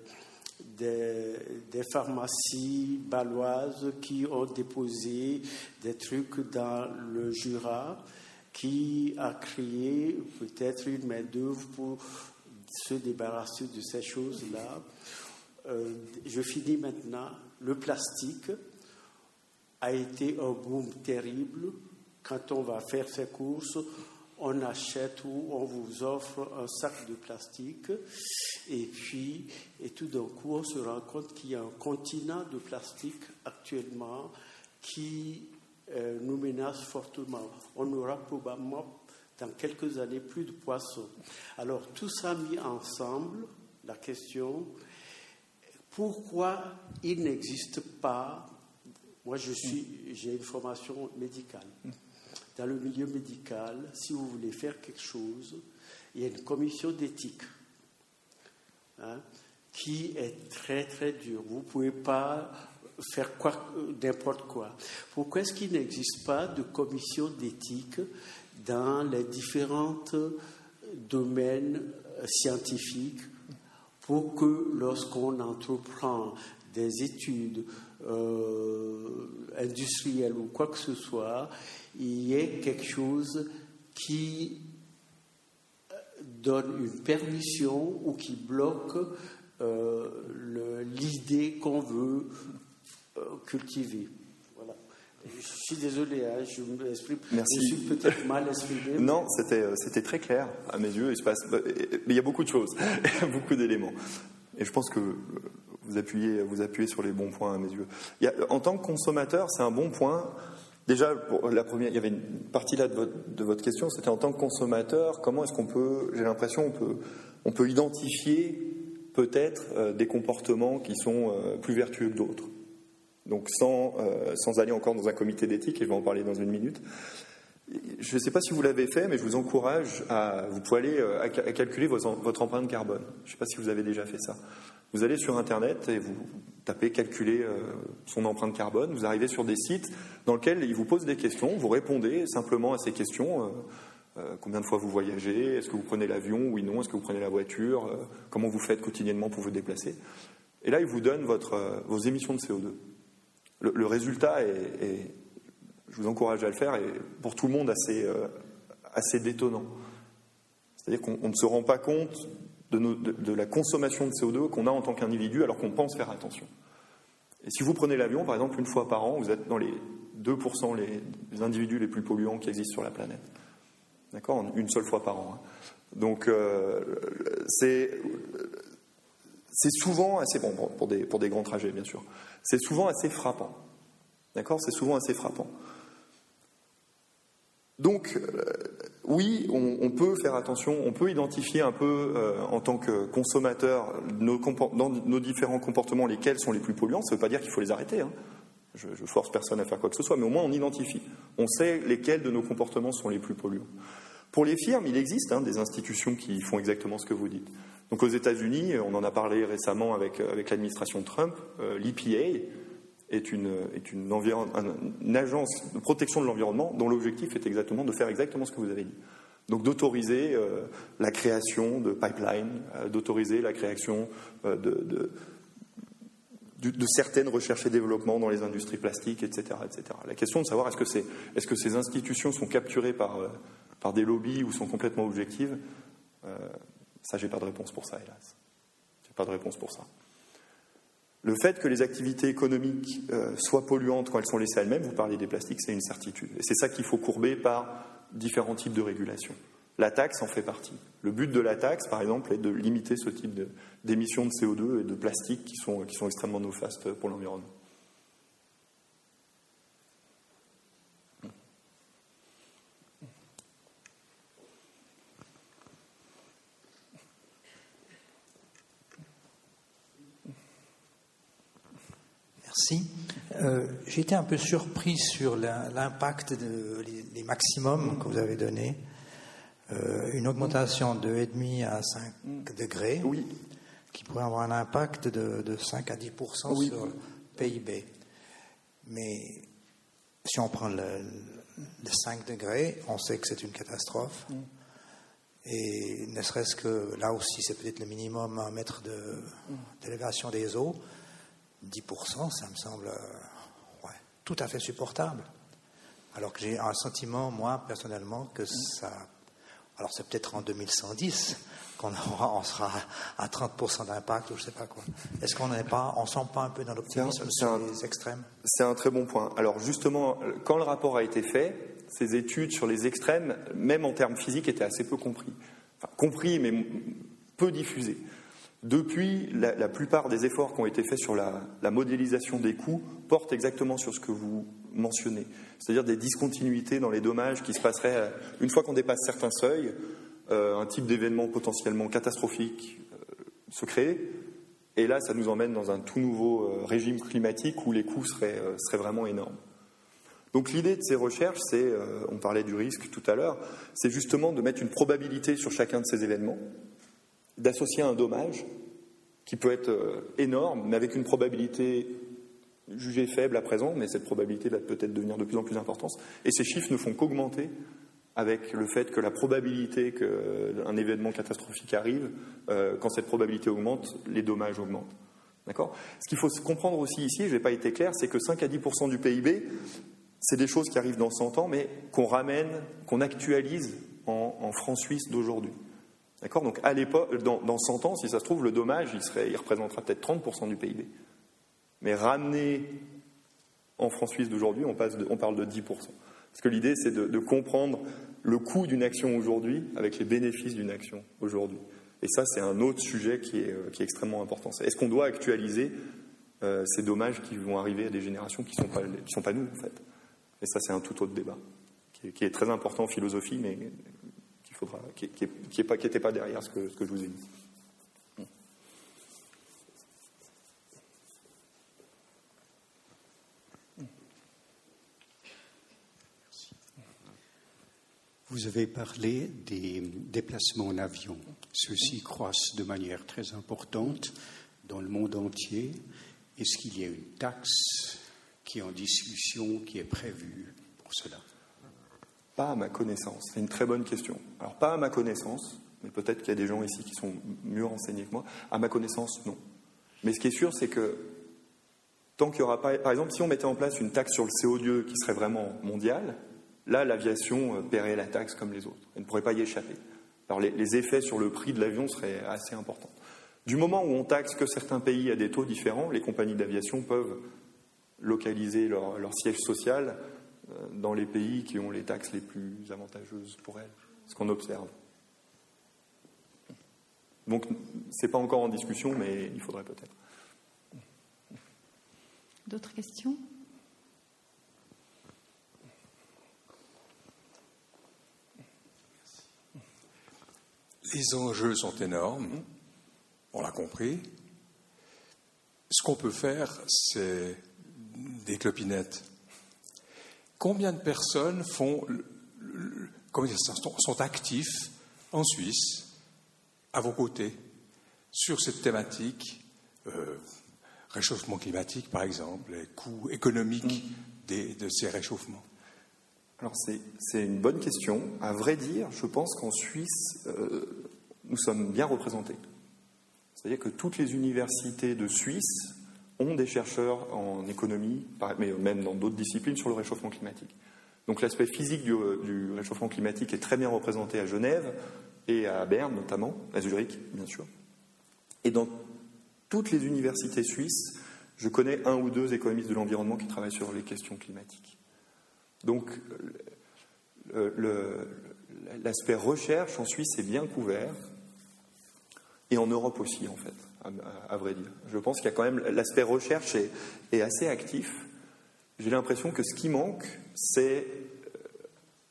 des, pharmacies baloises qui ont déposé des trucs dans le Jura, qui a créé peut-être une main-d'œuvre pour se débarrasser de ces choses-là. Euh, je finis maintenant. Le plastique a été un boom terrible. Quand on va faire ses courses, on achète ou on vous offre un sac de plastique et puis et tout d'un coup on se rend compte qu'il y a un continent de plastique actuellement qui euh, nous menace fortement. On aura probablement dans quelques années plus de poissons. Alors tout ça mis ensemble, la question, pourquoi il n'existe pas, moi je suis, j'ai une formation médicale dans le milieu médical, si vous voulez faire quelque chose, il y a une commission d'éthique hein, qui est très très dure. Vous ne pouvez pas faire quoi, n'importe quoi. Pourquoi est-ce qu'il n'existe pas de commission d'éthique dans les différents domaines scientifiques pour que lorsqu'on entreprend des études euh, industrielles ou quoi que ce soit, il y ait quelque chose qui donne une permission ou qui bloque euh, l'idée qu'on veut euh, cultiver. Voilà. Je suis désolé, hein, je m'exprime. Je suis peut-être mal exprimé. Non, c'était très clair à mes yeux. Il se passe, mais il y a beaucoup de choses, beaucoup d'éléments. Et je pense que vous appuyez, vous appuyez sur les bons points à mes yeux. En tant que consommateur, c'est un bon point. Déjà, la première, il y avait une partie là de votre, de votre question, c'était en tant que consommateur, comment est-ce qu'on peut, j'ai l'impression, on peut, on peut identifier peut-être euh, des comportements qui sont euh, plus vertueux que d'autres. Donc sans, euh, sans aller encore dans un comité d'éthique, et je vais en parler dans une minute. Je ne sais pas si vous l'avez fait, mais je vous encourage à, vous pouvez aller à, calculer votre, empreinte carbone. Je ne sais pas si vous avez déjà fait ça. Vous allez sur Internet et vous tapez calculer euh, son empreinte carbone. Vous arrivez sur des sites dans lesquels ils vous posent des questions. Vous répondez simplement à ces questions. Euh, euh, combien de fois vous voyagez Est-ce que vous prenez l'avion Oui, non. Est-ce que vous prenez la voiture Comment vous faites quotidiennement pour vous déplacer Et là, ils vous donnent votre, vos émissions de CO2. Le, résultat est, je vous encourage à le faire, et pour tout le monde assez, assez détonnant. C'est-à-dire qu'on ne se rend pas compte de, la consommation de CO2 qu'on a en tant qu'individu alors qu'on pense faire attention. Et si vous prenez l'avion, par exemple, une fois par an, vous êtes dans les 2% les, individus les plus polluants qui existent sur la planète. D'accord? Une seule fois par an. Hein. Donc, euh, c'est souvent assez bon pour des grands trajets, bien sûr. C'est souvent assez frappant. D'accord? C'est souvent assez frappant. Donc, euh, oui, on, peut faire attention, on peut identifier un peu euh, en tant que consommateur nos, dans nos différents comportements lesquels sont les plus polluants. Ça ne veut pas dire qu'il faut les arrêter. Hein. Je, force personne à faire quoi que ce soit, mais au moins on identifie. On sait lesquels de nos comportements sont les plus polluants. Pour les firmes, il existe hein, des institutions qui font exactement ce que vous dites. Donc aux États-Unis, on en a parlé récemment avec, avec l'administration Trump, euh, l'EPA, est une, est une, agence de protection de l'environnement dont l'objectif est exactement de faire exactement ce que vous avez dit. Donc d'autoriser euh, la création de pipelines, euh, d'autoriser la création euh, de, de, certaines recherches et développements dans les industries plastiques, etc. etc. La question de savoir est-ce que, c'est, est-ce que ces institutions sont capturées par, par des lobbies ou sont complètement objectives, ça j'ai pas de réponse pour ça, hélas. J'ai pas de réponse pour ça. Le fait que les activités économiques euh, soient polluantes quand elles sont laissées elles-mêmes, vous parlez des plastiques, c'est une certitude. Et c'est ça qu'il faut courber par différents types de régulation. La taxe en fait partie. Le but de la taxe, par exemple, est de limiter ce type d'émissions de, CO2 et de plastique qui sont, qui sont extrêmement néfastes pour l'environnement. Merci. Euh, J'ai été un peu surpris sur l'impact des maximums que vous avez donnés. Euh, une augmentation de 2,5 à 5 degrés, oui. qui pourrait avoir un impact de, 5 à 10% sur le PIB. Mais si on prend le, 5 degrés, on sait que c'est une catastrophe. Mm. Et ne serait-ce que là aussi, c'est peut-être le minimum à mettre d'élévation des eaux. 10%, ça me semble ouais, tout à fait supportable. Alors que j'ai un sentiment, moi, personnellement, que ça. Alors c'est peut-être en 2110 qu'on on sera à 30% d'impact ou je ne sais pas quoi. Est-ce qu'on n'est pas, on sent pas un peu dans l'optimisme sur les extrêmes? C'est un très bon point. Alors justement, quand le rapport a été fait, ces études sur les extrêmes, même en termes physiques, étaient assez peu compris. Enfin, compris, mais peu diffusés. Depuis, la, plupart des efforts qui ont été faits sur la, modélisation des coûts portent exactement sur ce que vous mentionnez, c'est-à-dire des discontinuités dans les dommages qui se passeraient euh, une fois qu'on dépasse certains seuils, euh, un type d'événement potentiellement catastrophique euh, se crée, et là, ça nous emmène dans un tout nouveau régime climatique où les coûts seraient, seraient vraiment énormes. Donc l'idée de ces recherches, c'est, on parlait du risque tout à l'heure, c'est justement de mettre une probabilité sur chacun de ces événements d'associer un dommage qui peut être euh, énorme, mais avec une probabilité jugée faible à présent, mais cette probabilité va peut-être devenir de plus en plus importante. Et ces chiffres ne font qu'augmenter avec le fait que la probabilité qu'un événement catastrophique arrive, euh, quand cette probabilité augmente, les dommages augmentent. D'accord? Ce qu'il faut comprendre aussi ici, je n'ai pas été clair, c'est que 5 à 10% du PIB, c'est des choses qui arrivent dans 100 ans, mais qu'on ramène, qu'on actualise en, en francs suisses d'aujourd'hui. D'accord? Donc, à l'époque, dans, 100 ans, si ça se trouve, le dommage, il, serait, il représentera peut-être 30% du PIB. Mais ramené en francs suisses d'aujourd'hui, on, on, parle de 10%. Parce que l'idée, c'est de, comprendre le coût d'une action aujourd'hui avec les bénéfices d'une action aujourd'hui. Et ça, c'est un autre sujet qui est, euh, extrêmement important. Est-ce qu'on doit actualiser euh, ces dommages qui vont arriver à des générations qui ne sont, pas, sont pas nous, en fait? Et ça, c'est un tout autre débat, qui est, qui est très important en philosophie, mais qui n'était pas, derrière ce que je vous ai dit. Vous avez parlé des déplacements en avion. Ceux-ci croissent de manière très importante dans le monde entier. Est-ce qu'il y a une taxe qui est en discussion, qui est prévue pour cela? Pas à ma connaissance. C'est une très bonne question. Alors, pas à ma connaissance, mais peut-être qu'il y a des gens ici qui sont mieux renseignés que moi. À ma connaissance, non. Mais ce qui est sûr, c'est que tant qu'il n'y aura pas. Par exemple, si on mettait en place une taxe sur le CO2 qui serait vraiment mondiale, là, l'aviation euh, paierait la taxe comme les autres. Elle ne pourrait pas y échapper. Alors, les, effets sur le prix de l'avion seraient assez importants. Du moment où on taxe que certains pays à des taux différents, les compagnies d'aviation peuvent localiser leur, siège social dans les pays qui ont les taxes les plus avantageuses pour elles, ce qu'on observe. Donc, ce n'est pas encore en discussion, mais il faudrait peut-être. D'autres questions? Les enjeux sont énormes, on l'a compris. Ce qu'on peut faire, c'est des clopinettes. Combien de personnes font, sont actifs en Suisse, à vos côtés, sur cette thématique euh, réchauffement climatique, par exemple, les coûts économiques mm. de ces réchauffements? Alors c'est une bonne question. À vrai dire, je pense qu'en Suisse, euh, nous sommes bien représentés. C'est-à-dire que toutes les universités de Suisse ont des chercheurs en économie, mais même dans d'autres disciplines, sur le réchauffement climatique. Donc l'aspect physique du, du, réchauffement climatique est très bien représenté à Genève et à Berne notamment, à Zurich bien sûr. Et dans toutes les universités suisses, je connais un ou deux économistes de l'environnement qui travaillent sur les questions climatiques. Donc, l'aspect recherche en Suisse est bien couvert, et en Europe aussi, en fait, à, vrai dire. Je pense qu'il y a quand même l'aspect recherche est, assez actif. J'ai l'impression que ce qui manque, c'est euh,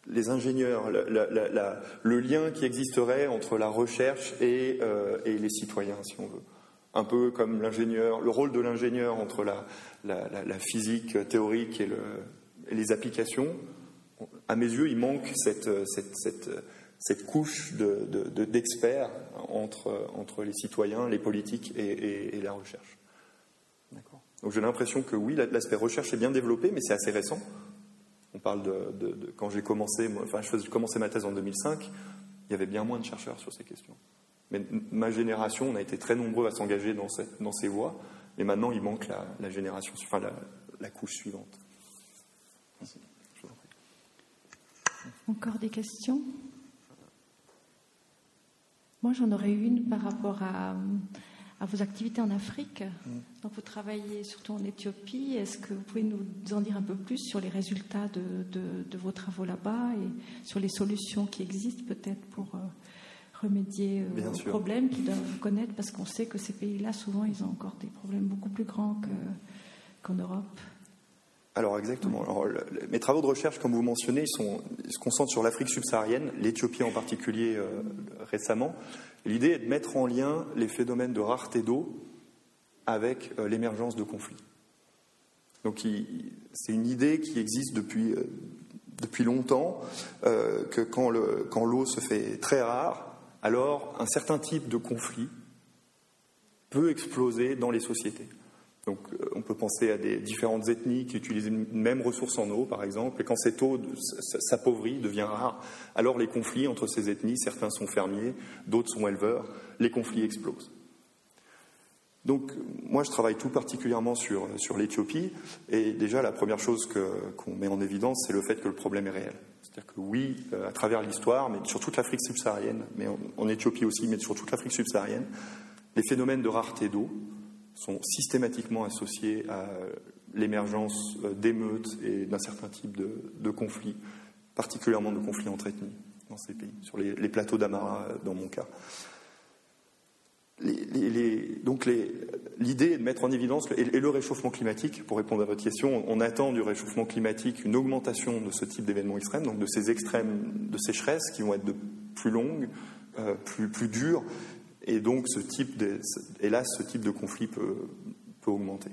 les ingénieurs, le lien qui existerait entre la recherche et, euh, et les citoyens, si on veut un peu comme l'ingénieur, le rôle de l'ingénieur entre la, physique théorique et, les applications. À mes yeux, il manque cette, couche d'experts entre, les citoyens, les politiques et, la recherche. Donc j'ai l'impression que oui, l'aspect recherche est bien développé, mais c'est assez récent. On parle de, quand j'ai commencé, enfin, je commencé ma thèse en 2005, il y avait bien moins de chercheurs sur ces questions. Mais ma génération, on a été très nombreux à s'engager dans, ces voies, et maintenant il manque la, génération, enfin la, couche suivante. Encore des questions? Moi, j'en aurais une par rapport à, vos activités en Afrique. Donc, vous travaillez surtout en Éthiopie. Est-ce que vous pouvez nous en dire un peu plus sur les résultats de, vos travaux là-bas et sur les solutions qui existent peut-être pour euh, remédier euh, aux problèmes qu'ils doivent connaître? Parce qu'on sait que ces pays-là, souvent, ils ont encore des problèmes beaucoup plus grands qu'en Europe. Alors exactement. Mes travaux de recherche, comme vous mentionnez, ils, sont, se concentrent sur l'Afrique subsaharienne, l'Éthiopie en particulier euh, récemment. L'idée est de mettre en lien les phénomènes de rareté d'eau avec euh, l'émergence de conflits. Donc c'est une idée qui existe depuis, depuis longtemps, que quand l'eau se fait très rare, alors un certain type de conflit peut exploser dans les sociétés. Donc euh, on peut penser à des différentes ethnies qui utilisent une même ressource en eau, par exemple, et quand cette eau s'appauvrit, devient rare, alors les conflits entre ces ethnies, certains sont fermiers, d'autres sont éleveurs, les conflits explosent. Donc moi je travaille tout particulièrement sur, l'Éthiopie, et déjà la première chose qu'on met en évidence, c'est le fait que le problème est réel. C'est-à-dire que oui, euh, à travers l'histoire, mais sur toute l'Afrique subsaharienne, mais en, Éthiopie aussi, mais sur toute l'Afrique subsaharienne, les phénomènes de rareté d'eau sont systématiquement associés à l'émergence euh, d'émeutes et d'un certain type de, conflits, particulièrement de conflits entre ethnies dans ces pays, sur les, plateaux d'Amara euh, dans mon cas donc l'idée est de mettre en évidence et, le réchauffement climatique. Pour répondre à votre question, on, attend du réchauffement climatique une augmentation de ce type d'événements extrêmes, donc de ces extrêmes de sécheresse qui vont être plus longues, euh, plus dures, et donc hélas, ce type de conflit peut, augmenter.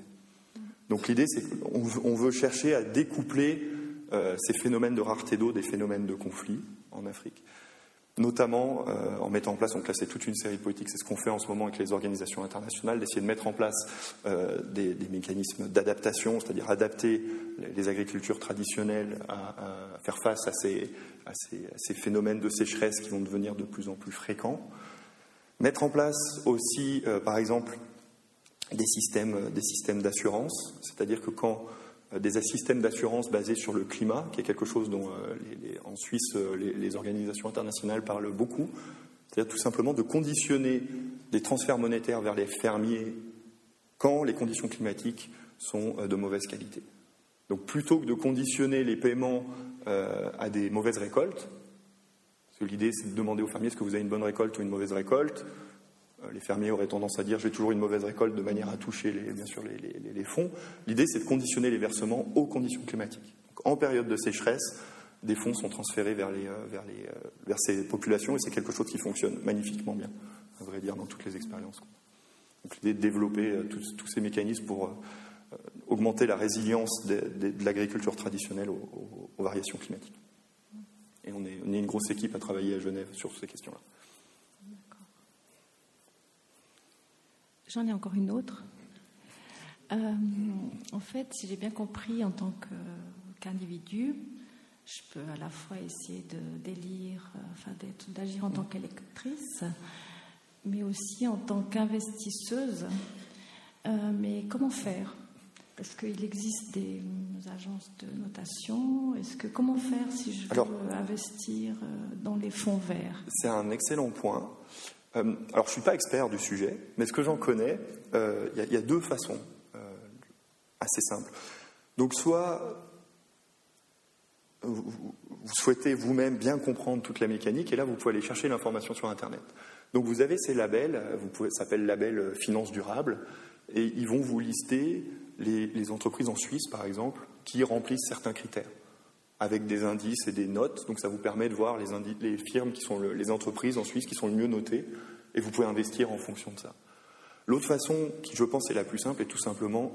Donc l'idée, c'est qu'on veut chercher à découpler euh, ces phénomènes de rareté d'eau des phénomènes de conflit en Afrique notamment euh, en mettant en place, on classait toute une série de politiques, c'est ce qu'on fait en ce moment avec les organisations internationales, d'essayer de mettre en place euh, des, mécanismes d'adaptation, c'est-à-dire adapter les agricultures traditionnelles à, faire face à ces, phénomènes de sécheresse qui vont devenir de plus en plus fréquents. Mettre en place aussi, euh, par exemple, des systèmes, des systèmes d'assurance, c'est-à-dire que quand euh, des systèmes d'assurance basés sur le climat, qui est quelque chose dont euh, en Suisse euh, les, organisations internationales parlent beaucoup. C'est-à-dire tout simplement de conditionner des transferts monétaires vers les fermiers quand les conditions climatiques sont euh, de mauvaise qualité. Donc plutôt que de conditionner les paiements euh, à des mauvaises récoltes, l'idée c'est de demander aux fermiers est-ce que vous avez une bonne récolte ou une mauvaise récolte, euh, les fermiers auraient tendance à dire j'ai toujours une mauvaise récolte de manière à toucher les, bien sûr les, fonds. L'idée c'est de conditionner les versements aux conditions climatiques. en période de sécheresse, des fonds sont transférés vers, les, vers, ces populations et c'est quelque chose qui fonctionne magnifiquement bien, à vrai dire, dans toutes les expériences. Donc l'idée de développer tous, ces mécanismes pour augmenter la résilience de, l'agriculture traditionnelle aux, variations climatiques. Et on est, une grosse équipe à travailler à Genève sur ces questions-là. J'en ai encore une autre. Euh, en fait, si j'ai bien compris, en tant qu'individu, je peux à la fois essayer de d'élire, euh, enfin d'agir en tant qu'électrice, mais aussi en tant qu'investisseuse. Euh, mais comment faire? Est-ce qu'il existe des agences de notation? Est-ce que comment faire si je veux investir euh, dans les fonds verts? C'est un excellent point. Euh, alors, je ne suis pas expert du sujet, mais ce que j'en connais, euh, il y, a deux façons assez simples. Donc, soit vous, souhaitez vous-même bien comprendre toute la mécanique, et là, vous pouvez aller chercher l'information sur Internet. Donc, vous avez ces labels, vous pouvez, ça s'appelle label finance durable, et ils vont vous lister les, entreprises en Suisse, par exemple, qui remplissent certains critères avec des indices et des notes. Donc ça vous permet de voir les, firmes qui sont les entreprises en Suisse qui sont le mieux notées et vous pouvez investir en fonction de ça. L'autre façon, qui je pense est la plus simple, est tout simplement,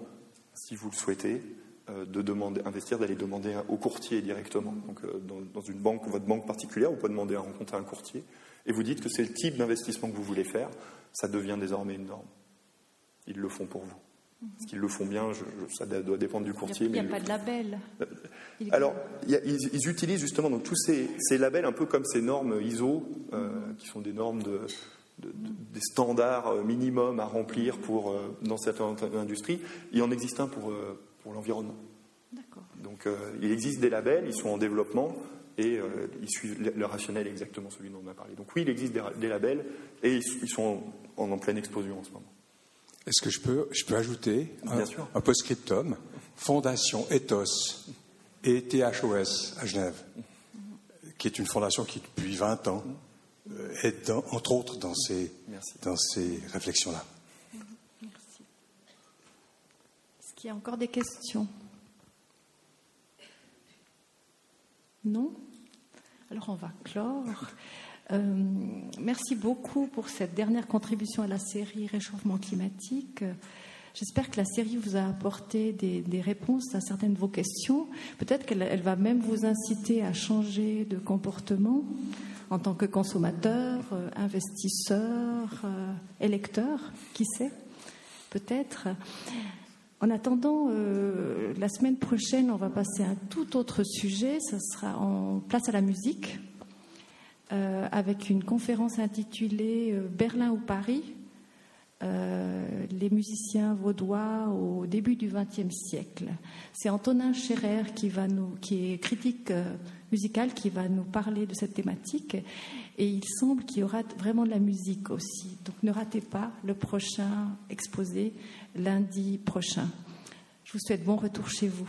si vous le souhaitez, euh, de demander, investir, d'aller demander au courtier directement. Donc euh, dans, une banque, votre banque particulière, vous pouvez demander à rencontrer un courtier et vous dites que c'est le type d'investissement que vous voulez faire. Ça devient désormais une norme. Ils le font pour vous. Est-ce qu'ils le font bien Ça doit dépendre du courtier. Il n'y a, pas de label. Euh, alors, ils, utilisent justement donc, tous ces, labels un peu comme ces normes ISO, euh, qui sont des normes de, des standards euh, minimums à remplir pour, dans certaines industries. Il en existe un pour, pour l'environnement. Donc, il existe des labels, ils sont en développement et ils suivent le, rationnel exactement celui dont on a parlé. Donc, oui, il existe des, labels et ils, sont en pleine explosion en ce moment. Est-ce que je peux, je peux ajouter un, un post-scriptum? Fondation Ethos et THOS à Genève, qui est une fondation qui, depuis 20 ans, euh, est entre autres dans ces, dans ces réflexions-là. Merci. Est-ce qu'il y a encore des questions? Non? Alors on va clore. Euh, merci beaucoup pour cette dernière contribution à la série Réchauffement climatique. J'espère que la série vous a apporté des, réponses à certaines de vos questions. Peut-être qu'elle va même vous inciter à changer de comportement en tant que consommateur, euh, investisseur, euh, électeur, qui sait Peut-être. En attendant, la semaine prochaine, on va passer à un tout autre sujet. Ce sera en place à la musique. Euh, avec une conférence intitulée euh, Berlin ou Paris, euh, les musiciens vaudois au début du XXe siècle. C'est Antonin Scherer qui, va nous, qui est critique musical qui va nous parler de cette thématique. Et il semble qu'il y aura vraiment de la musique aussi. Donc ne ratez pas le prochain exposé lundi prochain. Je vous souhaite bon retour chez vous.